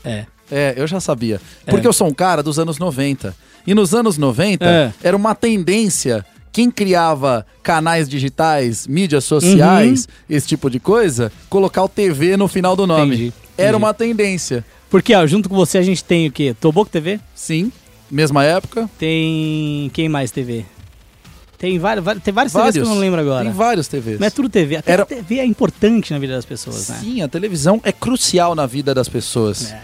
Speaker 1: É.
Speaker 2: É, eu já sabia. Porque eu sou um cara dos anos 90. E nos anos 90
Speaker 1: É.
Speaker 2: era uma tendência. Quem criava canais digitais, mídias sociais, esse tipo de coisa, colocar o TV no final do nome.
Speaker 1: Entendi,
Speaker 2: Era uma tendência.
Speaker 1: Porque, ó, junto com você a gente tem o quê? Toboco TV,
Speaker 2: Sim. Mesma época.
Speaker 1: Tem. Quem mais TV? Tem vários, vários- tem vários TVs que eu não lembro agora.
Speaker 2: Tem vários TVs.
Speaker 1: Não é tudo TV. Até
Speaker 2: Era-
Speaker 1: a TV é importante na vida das pessoas, né?
Speaker 2: Sim, a televisão é crucial na vida das pessoas.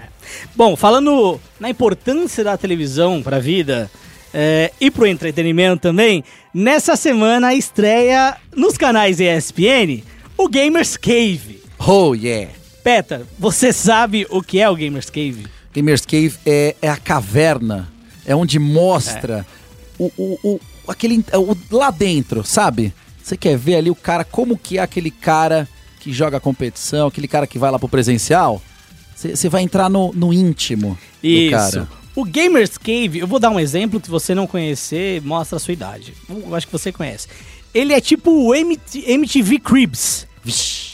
Speaker 1: Bom, falando na importância da televisão para a vida é, e para o entretenimento também, nessa semana estreia nos canais ESPN o Gamers Cave.
Speaker 2: Oh, yeah.
Speaker 1: Peter, você sabe o que é o Gamers Cave?
Speaker 2: Gamers Cave é, é a caverna. É onde mostra o, o, o- aquele, o- lá dentro, sabe? Você quer ver ali o cara, como que é aquele cara que joga competição, aquele cara que vai lá pro presencial? Você vai entrar no, no íntimo do
Speaker 1: Isso.
Speaker 2: cara.
Speaker 1: O Gamers Cave, eu vou dar um exemplo que você não conhecer, mostra a sua idade. Eu acho que você conhece. Ele é tipo o MT MTV Cribs.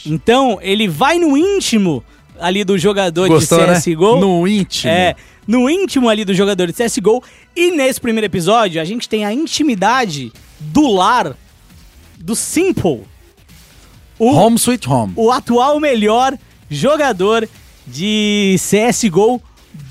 Speaker 1: Então, ele vai no íntimo ali do jogador
Speaker 2: Gostou,
Speaker 1: de
Speaker 2: né?
Speaker 1: CSGO.
Speaker 2: No íntimo.
Speaker 1: É, no íntimo ali do jogador de CSGO. E nesse primeiro episódio, a gente tem a intimidade do lar do Simple. O,
Speaker 2: Home Sweet Home.
Speaker 1: o atual melhor jogador de CSGO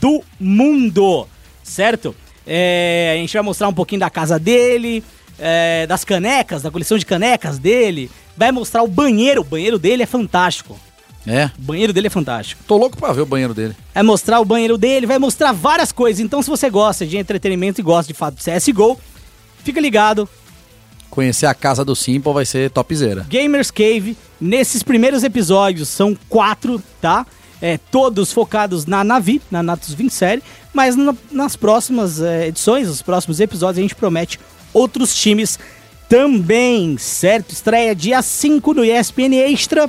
Speaker 1: do mundo, certo? É, a gente vai mostrar um pouquinho da casa dele, é, das canecas, da coleção de canecas dele. Vai mostrar o banheiro, o banheiro dele é fantástico.
Speaker 2: É.
Speaker 1: O banheiro dele é fantástico.
Speaker 2: Tô louco pra ver o banheiro dele.
Speaker 1: Vai mostrar o banheiro dele, vai mostrar várias coisas. Então, se você gosta de entretenimento e gosta de fato de CSGO, fica ligado.
Speaker 2: Conhecer a casa do Simple vai ser topzera.
Speaker 1: Gamers Cave, nesses primeiros episódios, são quatro, tá? É, todos focados na Navi, na Natus 20 série, mas na- nas próximas é, edições, nos próximos episódios, a gente promete outros times também, certo? Estreia dia 5 no ESPN Extra.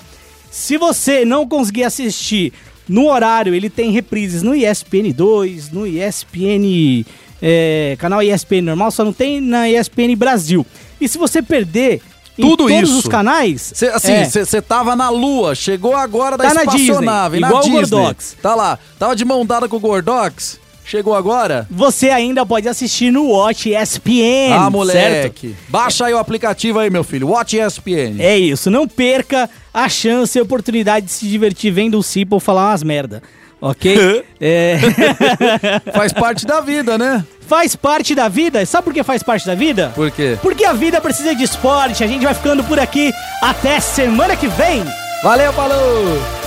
Speaker 1: Se você não conseguir assistir no horário, ele tem reprises no ESPN 2, no ESPN. é, canal ESPN normal, só não tem na ESPN Brasil. E se você perder em
Speaker 2: Tudo
Speaker 1: todos
Speaker 2: isso.
Speaker 1: os canais.
Speaker 2: Cê, assim,
Speaker 1: é,
Speaker 2: você tava na lua, chegou agora da
Speaker 1: Tá na
Speaker 2: espaçonave,
Speaker 1: Disney,
Speaker 2: na
Speaker 1: igual o
Speaker 2: Disney.
Speaker 1: Gordox.
Speaker 2: Tá lá, tava de mão dada com o Gordox, chegou agora.
Speaker 1: você ainda pode assistir no Watch ESPN.
Speaker 2: ah,
Speaker 1: certo?
Speaker 2: moleque. Baixa aí o aplicativo aí, meu filho. Watch ESPN.
Speaker 1: É isso, não perca a chance e a oportunidade de se divertir vendo o Cipo falar umas merda. Ok? É,
Speaker 2: Faz parte da vida, né?
Speaker 1: faz parte da vida. Sabe por que faz parte da vida?
Speaker 2: Por quê?
Speaker 1: Porque a vida precisa de esporte. A gente vai ficando por aqui. Até semana que vem.
Speaker 2: Valeu, falou!